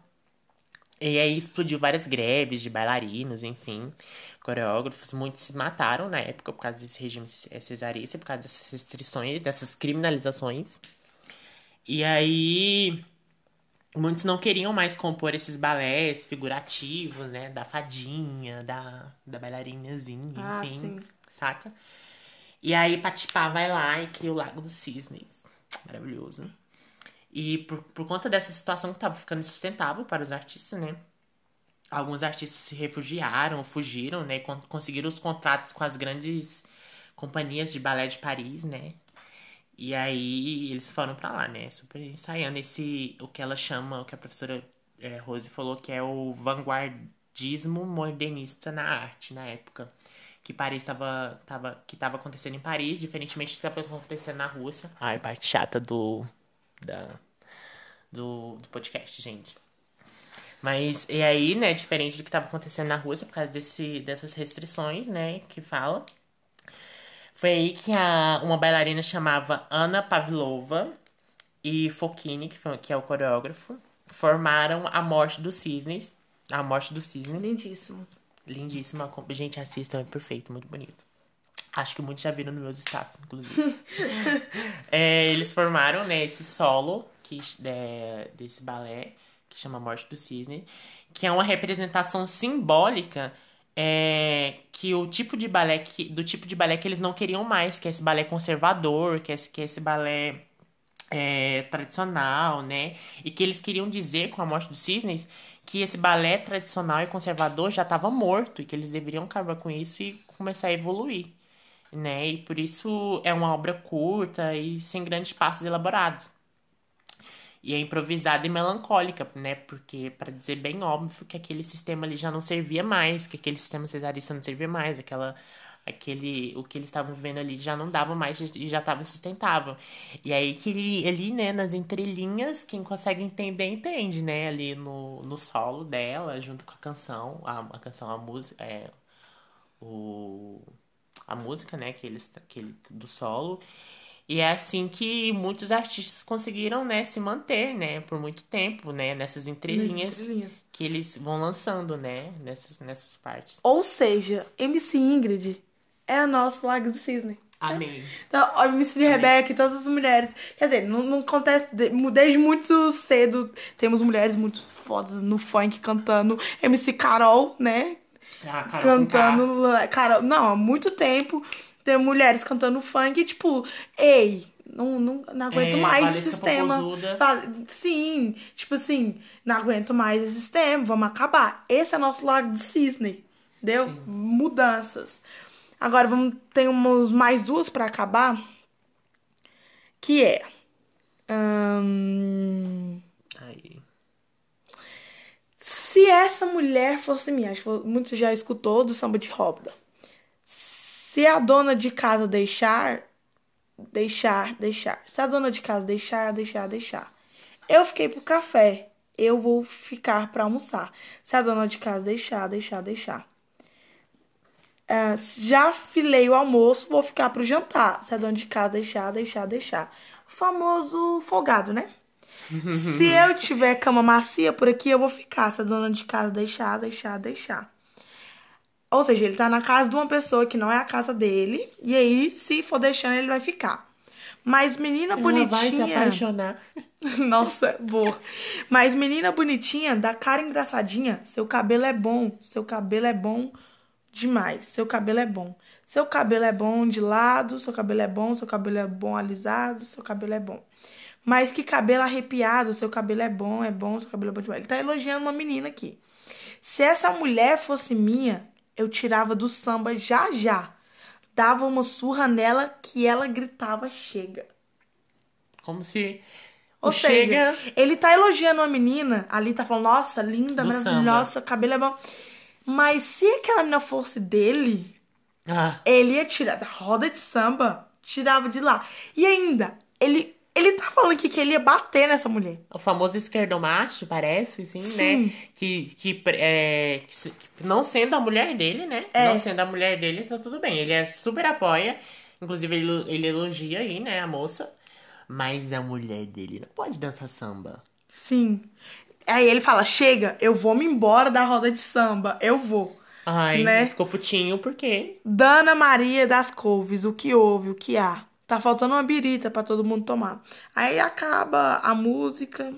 E aí explodiu várias greves de bailarinos, enfim, coreógrafos. Muitos se mataram na época por causa desse regime cesarista, por causa dessas restrições, dessas criminalizações. E aí muitos não queriam mais compor esses balés figurativos, né? Da fadinha, da, da bailarinazinha, Ah, enfim, sim. saca? E aí Patipá vai lá e cria o Lago dos Cisnes. Maravilhoso. E por, por conta dessa situação que tava ficando insustentável para os artistas, né? Alguns artistas se refugiaram, fugiram, né? Con conseguiram os contratos com as grandes companhias de balé de Paris, né? E aí eles foram pra lá, né? Super ensaiando esse, o que ela chama, o que a professora é, Rose falou, que é o vanguardismo modernista na arte, na época. Que Paris tava, tava, que tava acontecendo em Paris, diferentemente do que estava acontecendo na Rússia. Ai, parte chata do, da, do, do podcast, gente. Mas, e aí, né, diferente do que estava acontecendo na Rússia, por causa desse, dessas restrições, né, que fala. Foi aí que a, uma bailarina chamava Ana Pavlova e Fokine, que, foi, que é o coreógrafo, formaram A Morte dos Cisnes. A Morte do Cisne. Lindíssimo. Lindíssima. Gente, assistam, é perfeito, muito bonito. Acho que muitos já viram nos meus status, inclusive. (laughs) é, eles formaram, né, esse solo que, é, desse balé, que chama Morte do Cisne, que é uma representação simbólica é, que o tipo de balé que, do tipo de balé que eles não queriam mais, que é esse balé conservador, que é esse, que é esse balé é, tradicional, né? E que eles queriam dizer com a morte dos cisnes que esse balé tradicional e conservador já estava morto e que eles deveriam acabar com isso e começar a evoluir, né? E por isso é uma obra curta e sem grandes passos elaborados. E é improvisada e melancólica, né? Porque, para dizer bem óbvio, que aquele sistema ali já não servia mais, que aquele sistema cesarista não servia mais, aquela, aquele, o que eles estavam vivendo ali já não dava mais e já estava sustentável. E aí que ele, ali, né, nas entrelinhas, quem consegue entender, entende, né? Ali no, no solo dela, junto com a canção, a, a canção, a música, é, o, a música, né, que eles, aquele, do solo. E é assim que muitos artistas conseguiram, né, se manter, né, por muito tempo, né, nessas entrelinhas, entrelinhas. que eles vão lançando, né, nessas, nessas partes. Ou seja, MC Ingrid é a nossa Lago do Cisne. Amém. Então, a MC Rebeca e todas as mulheres. Quer dizer, não, não acontece. de- Desde muito cedo temos mulheres muito fodas no funk cantando. MC Carol, né? Ah, Carol cantando. Cara, não, há muito tempo tem mulheres cantando funk e, tipo, ei, não, não, não aguento É, mais esse sistema. Sim, tipo assim, não aguento mais esse sistema, vamos acabar. Esse é nosso lago do cisne, entendeu? Mudanças. Agora vamos temos mais duas pra acabar, que é Aí. se essa mulher fosse minha, acho que muitos já escutou do samba de roda. Se a dona de casa deixar, deixar, deixar. Se a dona de casa deixar, deixar, deixar. Eu fiquei pro café, eu vou ficar pra almoçar. Se a dona de casa deixar, deixar, deixar. Ah, já filei o almoço, vou ficar pro jantar. Se a dona de casa deixar, deixar, deixar. O famoso folgado, né? (laughs) Se eu tiver cama macia por aqui, eu vou ficar. Se a dona de casa deixar, deixar, deixar. Ou seja, ele tá na casa de uma pessoa que não é a casa dele. E aí, se for deixando, ele vai ficar. Mas menina Ela vai se bonitinha. apaixonar. (laughs) Nossa, boa. Mas menina bonitinha, da cara engraçadinha, seu cabelo é bom. Seu cabelo é bom demais. Seu cabelo é bom. Seu cabelo é bom de lado, seu cabelo é bom, seu cabelo é bom alisado, seu cabelo é bom. Mas que cabelo arrepiado, seu cabelo é bom, é bom, seu cabelo é bom demais. Ele tá elogiando uma menina aqui. Se essa mulher fosse minha, eu tirava do samba já já. Dava uma surra nela que ela gritava chega. Como se. Ou o seja, chega. ele tá elogiando uma menina, ali tá falando, nossa, linda, maravilhosa, cabelo é bom. Mas se aquela menina fosse dele, Ah, Ele ia tirar da roda de samba, tirava de lá. E ainda, ele, ele tá falando aqui que ele ia bater nessa mulher. o famoso esquerdomacho, parece, assim, Sim. né? Que, que, é, que que não sendo a mulher dele, né? É. Não sendo a mulher dele, tá tudo bem. Ele é super apoia. Inclusive, ele, ele elogia aí, né, a moça. Mas a mulher dele não pode dançar samba. Sim. Aí ele fala: chega, eu vou me embora da roda de samba. Eu vou. Ai, Né? ficou putinho, por quê? Dana Maria das Couves, o que houve, o que há? Tá faltando uma birita pra todo mundo tomar. Aí acaba a música.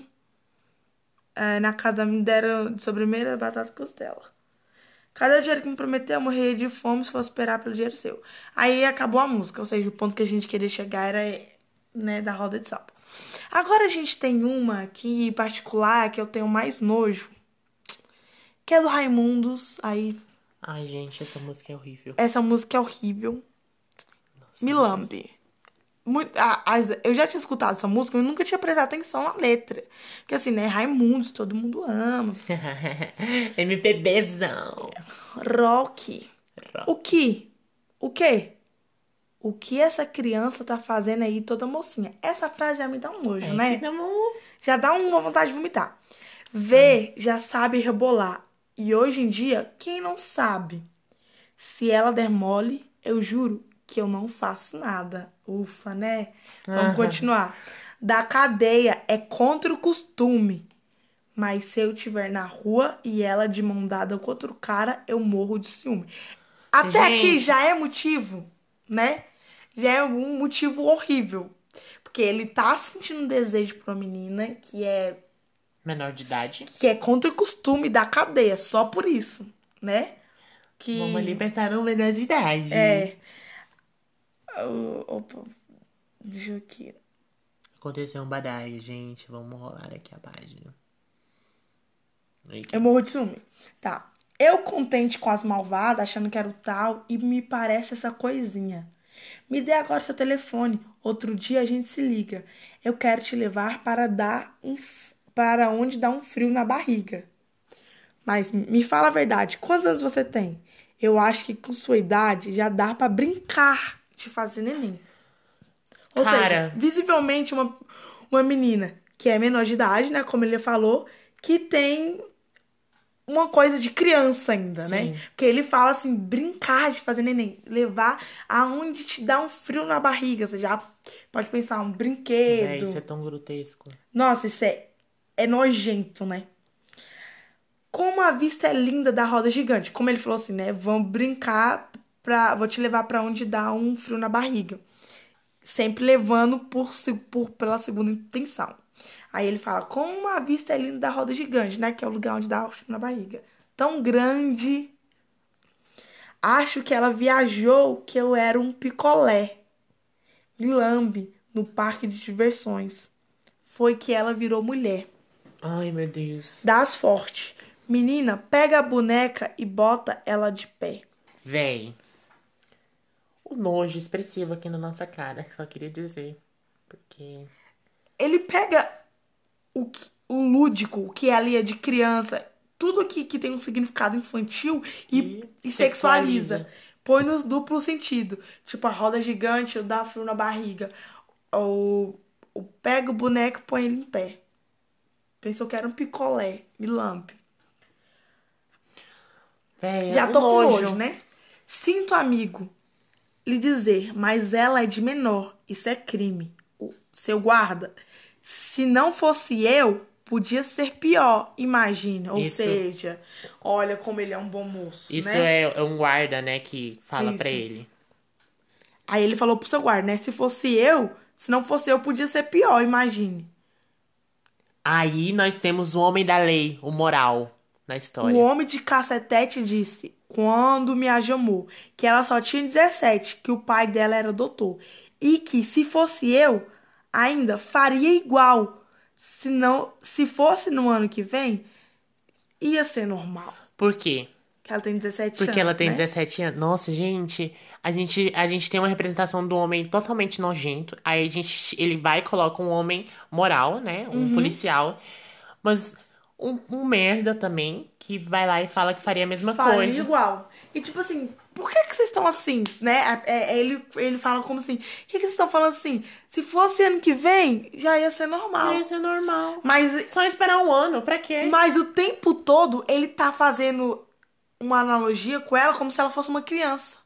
É, na casa me deram de sobremesa batata costela. Cadê o dinheiro que me prometeu? Eu morreria de fome se fosse esperar pelo dinheiro seu. Aí acabou a música, ou seja, o ponto que a gente queria chegar era né, da roda de samba. Agora a gente tem uma aqui em particular que eu tenho mais nojo, que é do Raimundos. Aí Ai, gente, essa música é horrível. essa música é horrível. Me lambe. Muito, a- as- eu já tinha escutado essa música, eu nunca tinha prestado atenção na letra. Porque assim, né? Raimundos, todo mundo ama. (laughs) MPBzão. Rock. O que? O quê? O que essa criança tá fazendo aí toda mocinha? Essa frase já me dá um nojo, né? Que dá um- Já dá uma vontade de vomitar. Vê, já sabe rebolar. E hoje em dia, quem não sabe? Se ela der mole, eu juro que eu não faço nada. Ufa, né? Vamos continuar. Da cadeia é contra o costume. Mas se eu estiver na rua e ela de mão dada com outro cara, eu morro de ciúme. Até aqui Gente. já é motivo, né? Já é um motivo horrível. Porque ele tá sentindo desejo por uma menina que é, Menor de idade. que é contra o costume da cadeia, só por isso, né? Que Vamos libertar um menor de idade. é. Opa, deixa eu aqui. Aconteceu um badaio, gente. Vamos rolar aqui a página. Eu morro de ciúme. Tá. Eu contente com as malvadas, achando que era o tal, e me parece essa coisinha. Me dê agora seu telefone. Outro dia a gente se liga. Eu quero te levar para dar um para onde dá um frio na barriga. Mas me fala a verdade, quantos anos você tem? Eu acho que com sua idade já dá pra brincar de fazer neném. Ou Cara. seja, visivelmente uma, uma menina que é menor de idade, né, como ele falou, que tem uma coisa de criança ainda, né? Sim. Porque ele fala assim, brincar de fazer neném, levar aonde te dá um frio na barriga, você já pode pensar um brinquedo. Véi, isso é tão grotesco. Nossa, isso é, é nojento, né? Como a vista é linda da roda gigante. Como ele falou assim, né? Vamos brincar pra. Vou te levar pra onde dá um frio na barriga. Sempre levando por, por pela segunda intenção. Aí ele fala, como a vista é linda da roda gigante, né? Que é o lugar onde dá o frio na barriga. Tão grande. Acho que ela viajou que eu era um picolé. Me lambe no parque de diversões. Foi que ela virou mulher. Ai, meu Deus. Das forte. Menina, pega a boneca e bota ela de pé. Véi. O nojo expressivo aqui na nossa cara. Só queria dizer. Porque. Ele pega o, o lúdico, o que ali é de criança, tudo aqui que tem um significado infantil e, E e sexualiza. sexualiza. Põe nos duplo sentido. Tipo, a roda gigante, o dá frio na barriga. Ou, ou pega o boneco e põe ele em pé. Pensou que era um picolé. Me lambe. Véi, Já tô com nojo, né? Sinto, amigo, lhe dizer, mas ela é de menor. Isso é crime. O seu guarda. Se não fosse eu, podia ser pior, imagina. Ou Isso- seja, olha como ele é um bom moço, Isso né? é, um guarda, né, que fala pra Isso. ele. Aí ele falou pro seu guarda, né? Se fosse eu, se não fosse eu, podia ser pior, imagine. Aí nós temos o homem da lei, o moral, na história. O homem de cacetete disse, quando me amou, que ela só tinha 17, que o pai dela era doutor. E que, se fosse eu, ainda faria igual. Se, não, se fosse no ano que vem, ia ser normal. Por quê? Que ela tem 17 anos. Porque ela tem né? 17 anos. Nossa, gente, a gente, a gente tem uma representação do homem totalmente nojento. Aí a gente, ele vai e coloca um homem moral, né? Um Uhum. policial. Mas um, um merda também, que vai lá e fala que faria a mesma Faria coisa. igual. E tipo assim, por que, que vocês estão assim, né? É, é, ele, ele fala como assim, por que, que vocês estão falando assim? Se fosse ano que vem, já ia ser normal. Ia ser normal. Mas, Só esperar um ano, pra quê? mas o tempo todo ele tá fazendo uma analogia com ela como se ela fosse uma criança.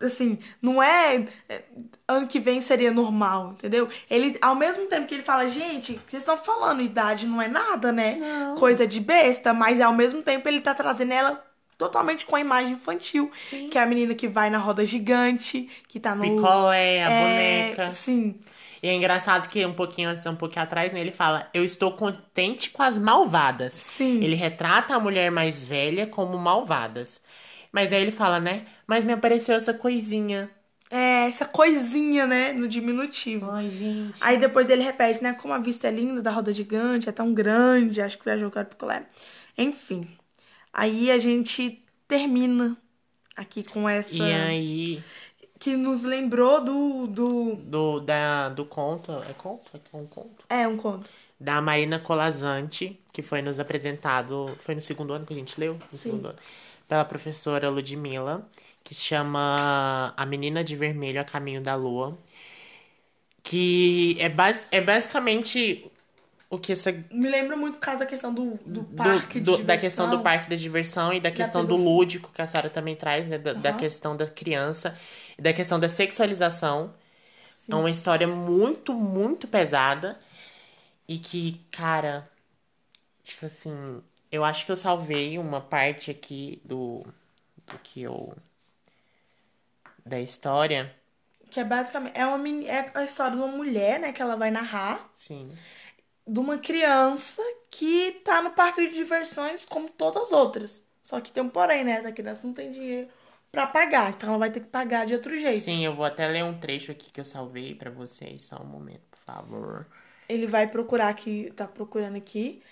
Assim, não é, é, ano que vem seria normal, entendeu? Ele, ao mesmo tempo que ele fala, gente, vocês estão falando, idade não é nada, né? Não. Coisa de besta, mas ao mesmo tempo ele tá trazendo ela totalmente com a imagem infantil, que é a menina que vai na roda gigante, que tá no Picolé, a é, boneca. Sim. E é engraçado que um pouquinho antes, um pouquinho atrás, né, ele fala: Eu estou contente com as malvadas. Sim. Ele retrata a mulher mais velha como malvadas. Mas aí ele fala, né? Mas me apareceu essa coisinha. É, essa coisinha, né, no diminutivo. Ai, gente. Aí depois ele repete, né? Como a vista é linda da roda gigante, é tão grande, acho que viajou para picolé. Enfim. Aí a gente termina aqui com essa. E aí, Que nos lembrou do. do... do, da, do conto. É conto? É um conto? É, um conto. Da Marina Colazante, que foi nos apresentado. Foi no segundo ano que a gente leu? No Sim. segundo ano. Pela professora Ludmilla, que se chama A Menina de Vermelho a Caminho da Lua. Que é, bas é basicamente o que essa Me lembra muito por causa da questão do, do do- parque do- de da questão do parque da diversão e da questão do lúdico que a Sara também traz, né? Da, da Aham. questão da criança e da questão da sexualização. É uma história muito, muito pesada e que, cara, tipo assim, eu acho que eu salvei uma parte aqui do, do que eu. da história. Que é basicamente. É, uma é a história de uma mulher, né? Que ela vai narrar. Sim. De uma criança que tá no parque de diversões como todas as outras. Só que tem um porém, né? Essa criança não tem dinheiro pra pagar. Então ela vai ter que pagar de outro jeito. Sim, eu vou até ler um trecho aqui que eu salvei pra vocês. Só um momento, por favor. Ele vai procurar aqui, tá procurando aqui.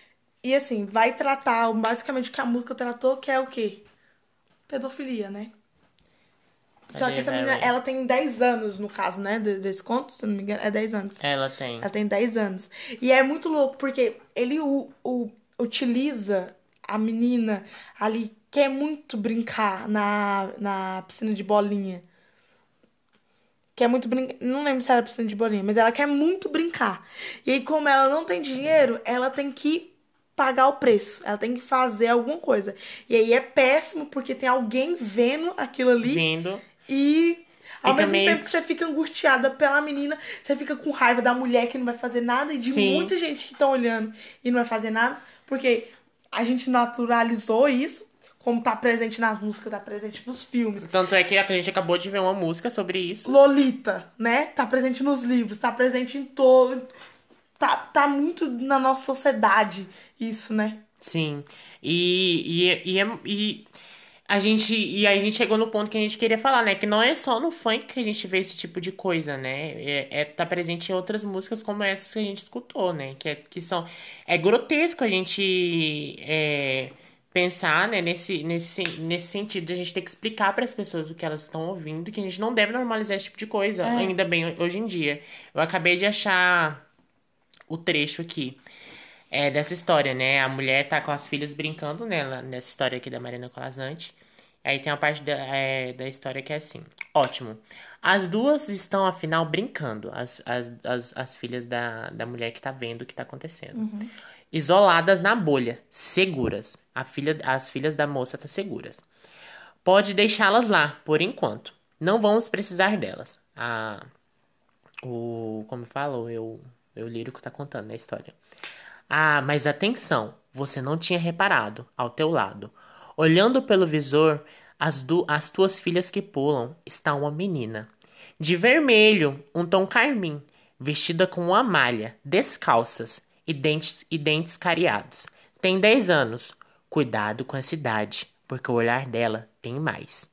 E assim, vai tratar basicamente o que a música tratou, que é o quê? Pedofilia, né? Só Cadê, que essa menina, ela tem 10 anos, no caso, né? de- Desse conto, se não me engano, é 10 anos. Ela tem. Ela tem 10 anos. E é muito louco, porque ele o, o- utiliza a menina ali, quer muito brincar na, na piscina de bolinha. Quer muito brincar. Não lembro se era piscina de bolinha, mas ela quer muito brincar. E aí, como ela não tem dinheiro, ela tem que pagar o preço. Ela tem que fazer alguma coisa. E aí é péssimo, porque tem alguém vendo aquilo ali. Vindo. E ao Fica mesmo meio tempo que você fica angustiada pela menina, você fica com raiva da mulher que não vai fazer nada e de Sim. muita gente que tá olhando e não vai fazer nada, porque a gente naturalizou isso, como tá presente nas músicas, tá presente nos filmes. Tanto é que a gente acabou de ver uma música sobre isso. Lolita, né? Tá presente nos livros, tá presente em todo. Tá, tá muito na nossa sociedade isso, né? Sim. E, e, e, é- e a gente. E a gente chegou no ponto que a gente queria falar, né? Que não é só no funk que a gente vê esse tipo de coisa, né? É, é- tá presente em outras músicas como essas que a gente escutou, né? Que, é, que são. É grotesco a gente. é, pensar, né, nesse, nesse, nesse sentido de a gente ter que explicar para as pessoas o que elas estão ouvindo, que a gente não deve normalizar esse tipo de coisa, ainda bem hoje em dia. Eu acabei de achar o trecho aqui é, dessa história, né? A mulher tá com as filhas brincando nela, nessa história aqui da Marina Colazante. Aí tem uma parte da, é, da história que é assim. Ótimo. As duas estão, afinal, brincando. As, as, as, as filhas da, da mulher que tá vendo o que tá acontecendo. Isoladas na bolha, seguras. A filha, as filhas da moça tá seguras. Pode deixá-las lá, por enquanto. Não vamos precisar delas. A, o. Como fala? O eu, eu lírico tá contando a história. Ah, mas atenção, você não tinha reparado, ao teu lado. Olhando pelo visor, as, du as tuas filhas que pulam, está uma menina. De vermelho, um tom carmim, vestida com uma malha, descalças e dentes, e dentes cariados. Tem 10 anos. Cuidado com essa idade, porque o olhar dela tem mais.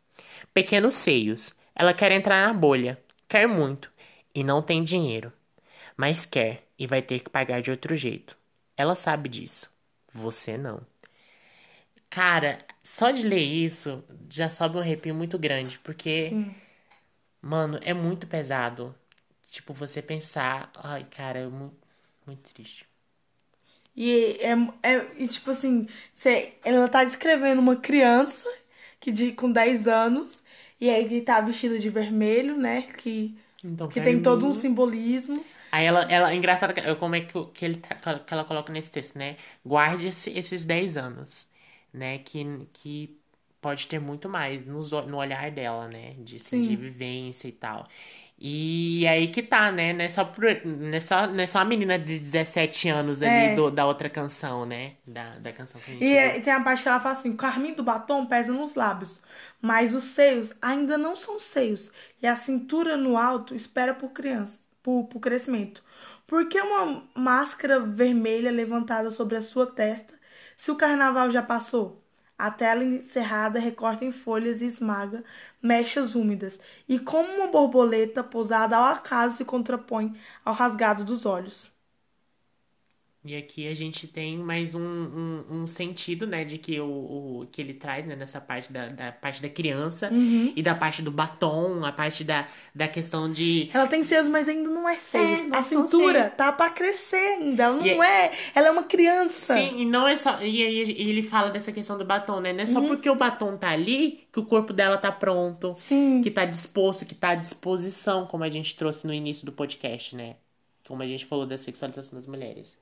Pequenos seios, ela quer entrar na bolha, quer muito, e não tem dinheiro. Mas quer e vai ter que pagar de outro jeito. Ela sabe disso. Você não. Cara, só de ler isso já sobe um arrepio muito grande, porque, mano, é muito pesado. Tipo, você pensar, ai, cara, é mu- muito triste. E, é, é, e tipo assim, você, ela tá descrevendo uma criança que de, com 10 anos. E aí ele tá vestido de vermelho, né? Que, Então, que tem todo um mim- simbolismo. Aí ela, ela, engraçado que- como é que, que, ele, tá- que ela coloca nesse texto, né? Guarde esse- esses 10 anos, né? Que, que pode ter muito mais nos no olhar dela, né? De, assim, Sim. de vivência e tal. E aí que tá, né? Não é só, não é só, não é só a menina de 17 anos ali É. do, da outra canção, né? Da, da canção que a gente E é- tem a parte que ela fala assim: o carmim do batom pesa nos lábios, mas os seios ainda não são seios, e a cintura no alto espera por criança, por, por crescimento. Por que uma máscara vermelha levantada sobre a sua testa se o carnaval já passou? A tela encerrada recorta em folhas e esmaga mechas úmidas, e como uma borboleta pousada ao acaso se contrapõe ao rasgado dos olhos. E aqui a gente tem mais um, um, um sentido, né, de que o, o que ele traz, né, nessa parte da, da parte da criança Uhum. e da parte do batom, a parte da, da questão de. Ela tem seios, mas ainda não é seios. É, a cintura tá pra crescer ainda. Ela não E é. Ela é uma criança. Sim, e não é só. E aí ele fala dessa questão do batom, né? Não é só Uhum. porque o batom tá ali que o corpo dela tá pronto, Sim. que tá disposto, que tá à disposição, como a gente trouxe no início do podcast, né? Como a gente falou da sexualização das mulheres.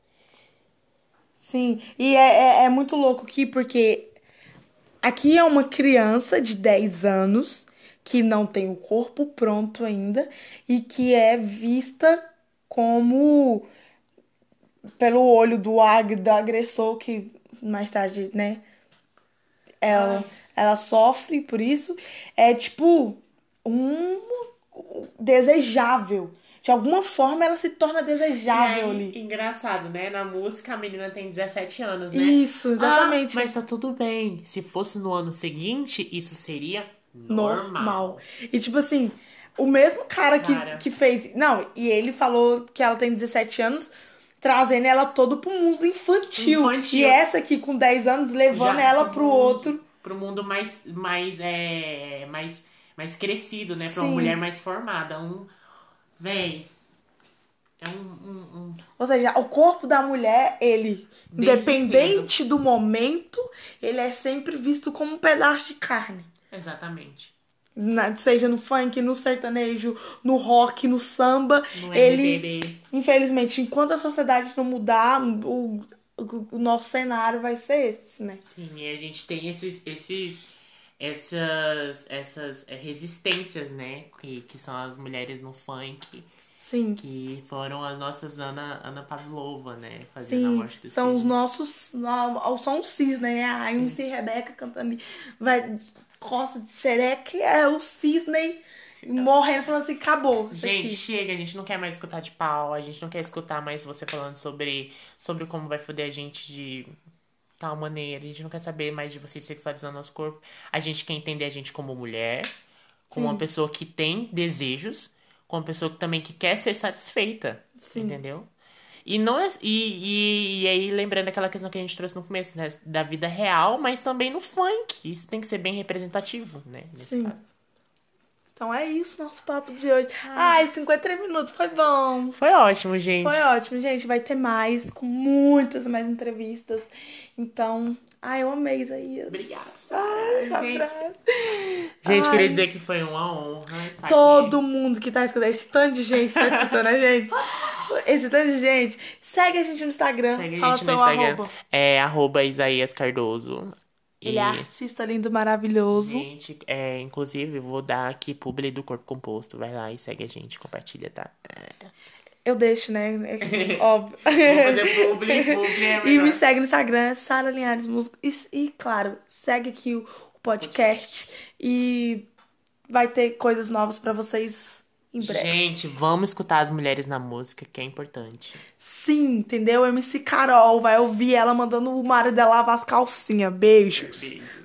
Sim. E é, é, é muito louco aqui, porque aqui é uma criança de 10 anos que não tem o corpo pronto ainda e que é vista como pelo olho do, ag, do agressor que mais tarde, né? Ela, ela sofre por isso. É tipo um desejável. De alguma forma ela se torna desejável aí, ali. engraçado, né? Na música a menina tem 17 anos, né? Isso, exatamente. Ah, mas tá tudo bem. Se fosse no ano seguinte, isso seria normal. normal. E tipo assim, o mesmo cara que, Cara. que fez. Não, e ele falou que ela tem 17 anos, trazendo ela todo pro mundo infantil. Infantil. E essa aqui com 10 anos, levando Já ela pro mundo- outro. Pro mundo mais, mais, é, mais, mais crescido, né? Pra uma Sim. mulher mais formada. Um. Véi. É um. um, um- Ou seja, o corpo da mulher, ele, Desde independente do momento, ele é sempre visto como um pedaço de carne. Exatamente. Na- seja no funk, no sertanejo, no rock, no samba. No ele, infelizmente, enquanto a sociedade não mudar, o, o, o nosso cenário vai ser esse, né? Sim, e a gente tem esses, esses, essas, essas é, resistências, né? Que, que são as mulheres no funk, Sim. que foram as nossas Ana, Ana Pavlova, né? Fazendo a Sim, morte do são os cisne. nossos. não, São os cisnes, né? A MC Rebeca cantando. Vai. Costa de xereca é o cisne morrendo, falando assim: acabou. Gente, aqui. chega, a gente não quer mais escutar de pau, a gente não quer escutar mais você falando sobre, sobre como vai foder a gente de tal maneira, a gente não quer saber mais de você sexualizando nosso corpo. A gente quer entender a gente como mulher, como uma pessoa que tem desejos, como uma pessoa que também que quer ser satisfeita, Sim. entendeu? E não é, e, e, e aí lembrando aquela questão que a gente trouxe no começo, né, da vida real, mas também no funk. Isso tem que ser bem representativo, né, nesse Sim. caso. Então é isso, nosso papo de hoje. Ai, 53 minutos, foi bom. Foi ótimo, gente. Foi ótimo, gente. Vai ter mais, com muitas mais entrevistas. Então, ai, eu amei, Isaías. Obrigada. Ai, Gente. abraço. Gente, Ai. queria dizer que foi uma honra. Todo mundo que tá escutando, esse tanto de gente que tá escutando a gente. (laughs) Esse tanto de gente. Segue a gente no Instagram. aqui. Segue a Fala gente no Instagram. arroba. É arroba Isaías Cardoso. Ele é artista lindo, maravilhoso. Gente, é, inclusive, vou dar aqui publi do Corpo Composto. Vai lá e segue a gente, compartilha, tá? Eu deixo, né? É, (laughs) Óbvio. Vou fazer publi, (laughs) publi é E me segue no Instagram, Sara Linhares Músico. E, e, claro, segue aqui o, o podcast. E vai ter coisas novas pra vocês em breve. Gente, vamos escutar as mulheres na música, que é importante. Sim, entendeu? MC Carol vai ouvir ela mandando o marido dela lavar as calcinhas. Beijos. Beijo.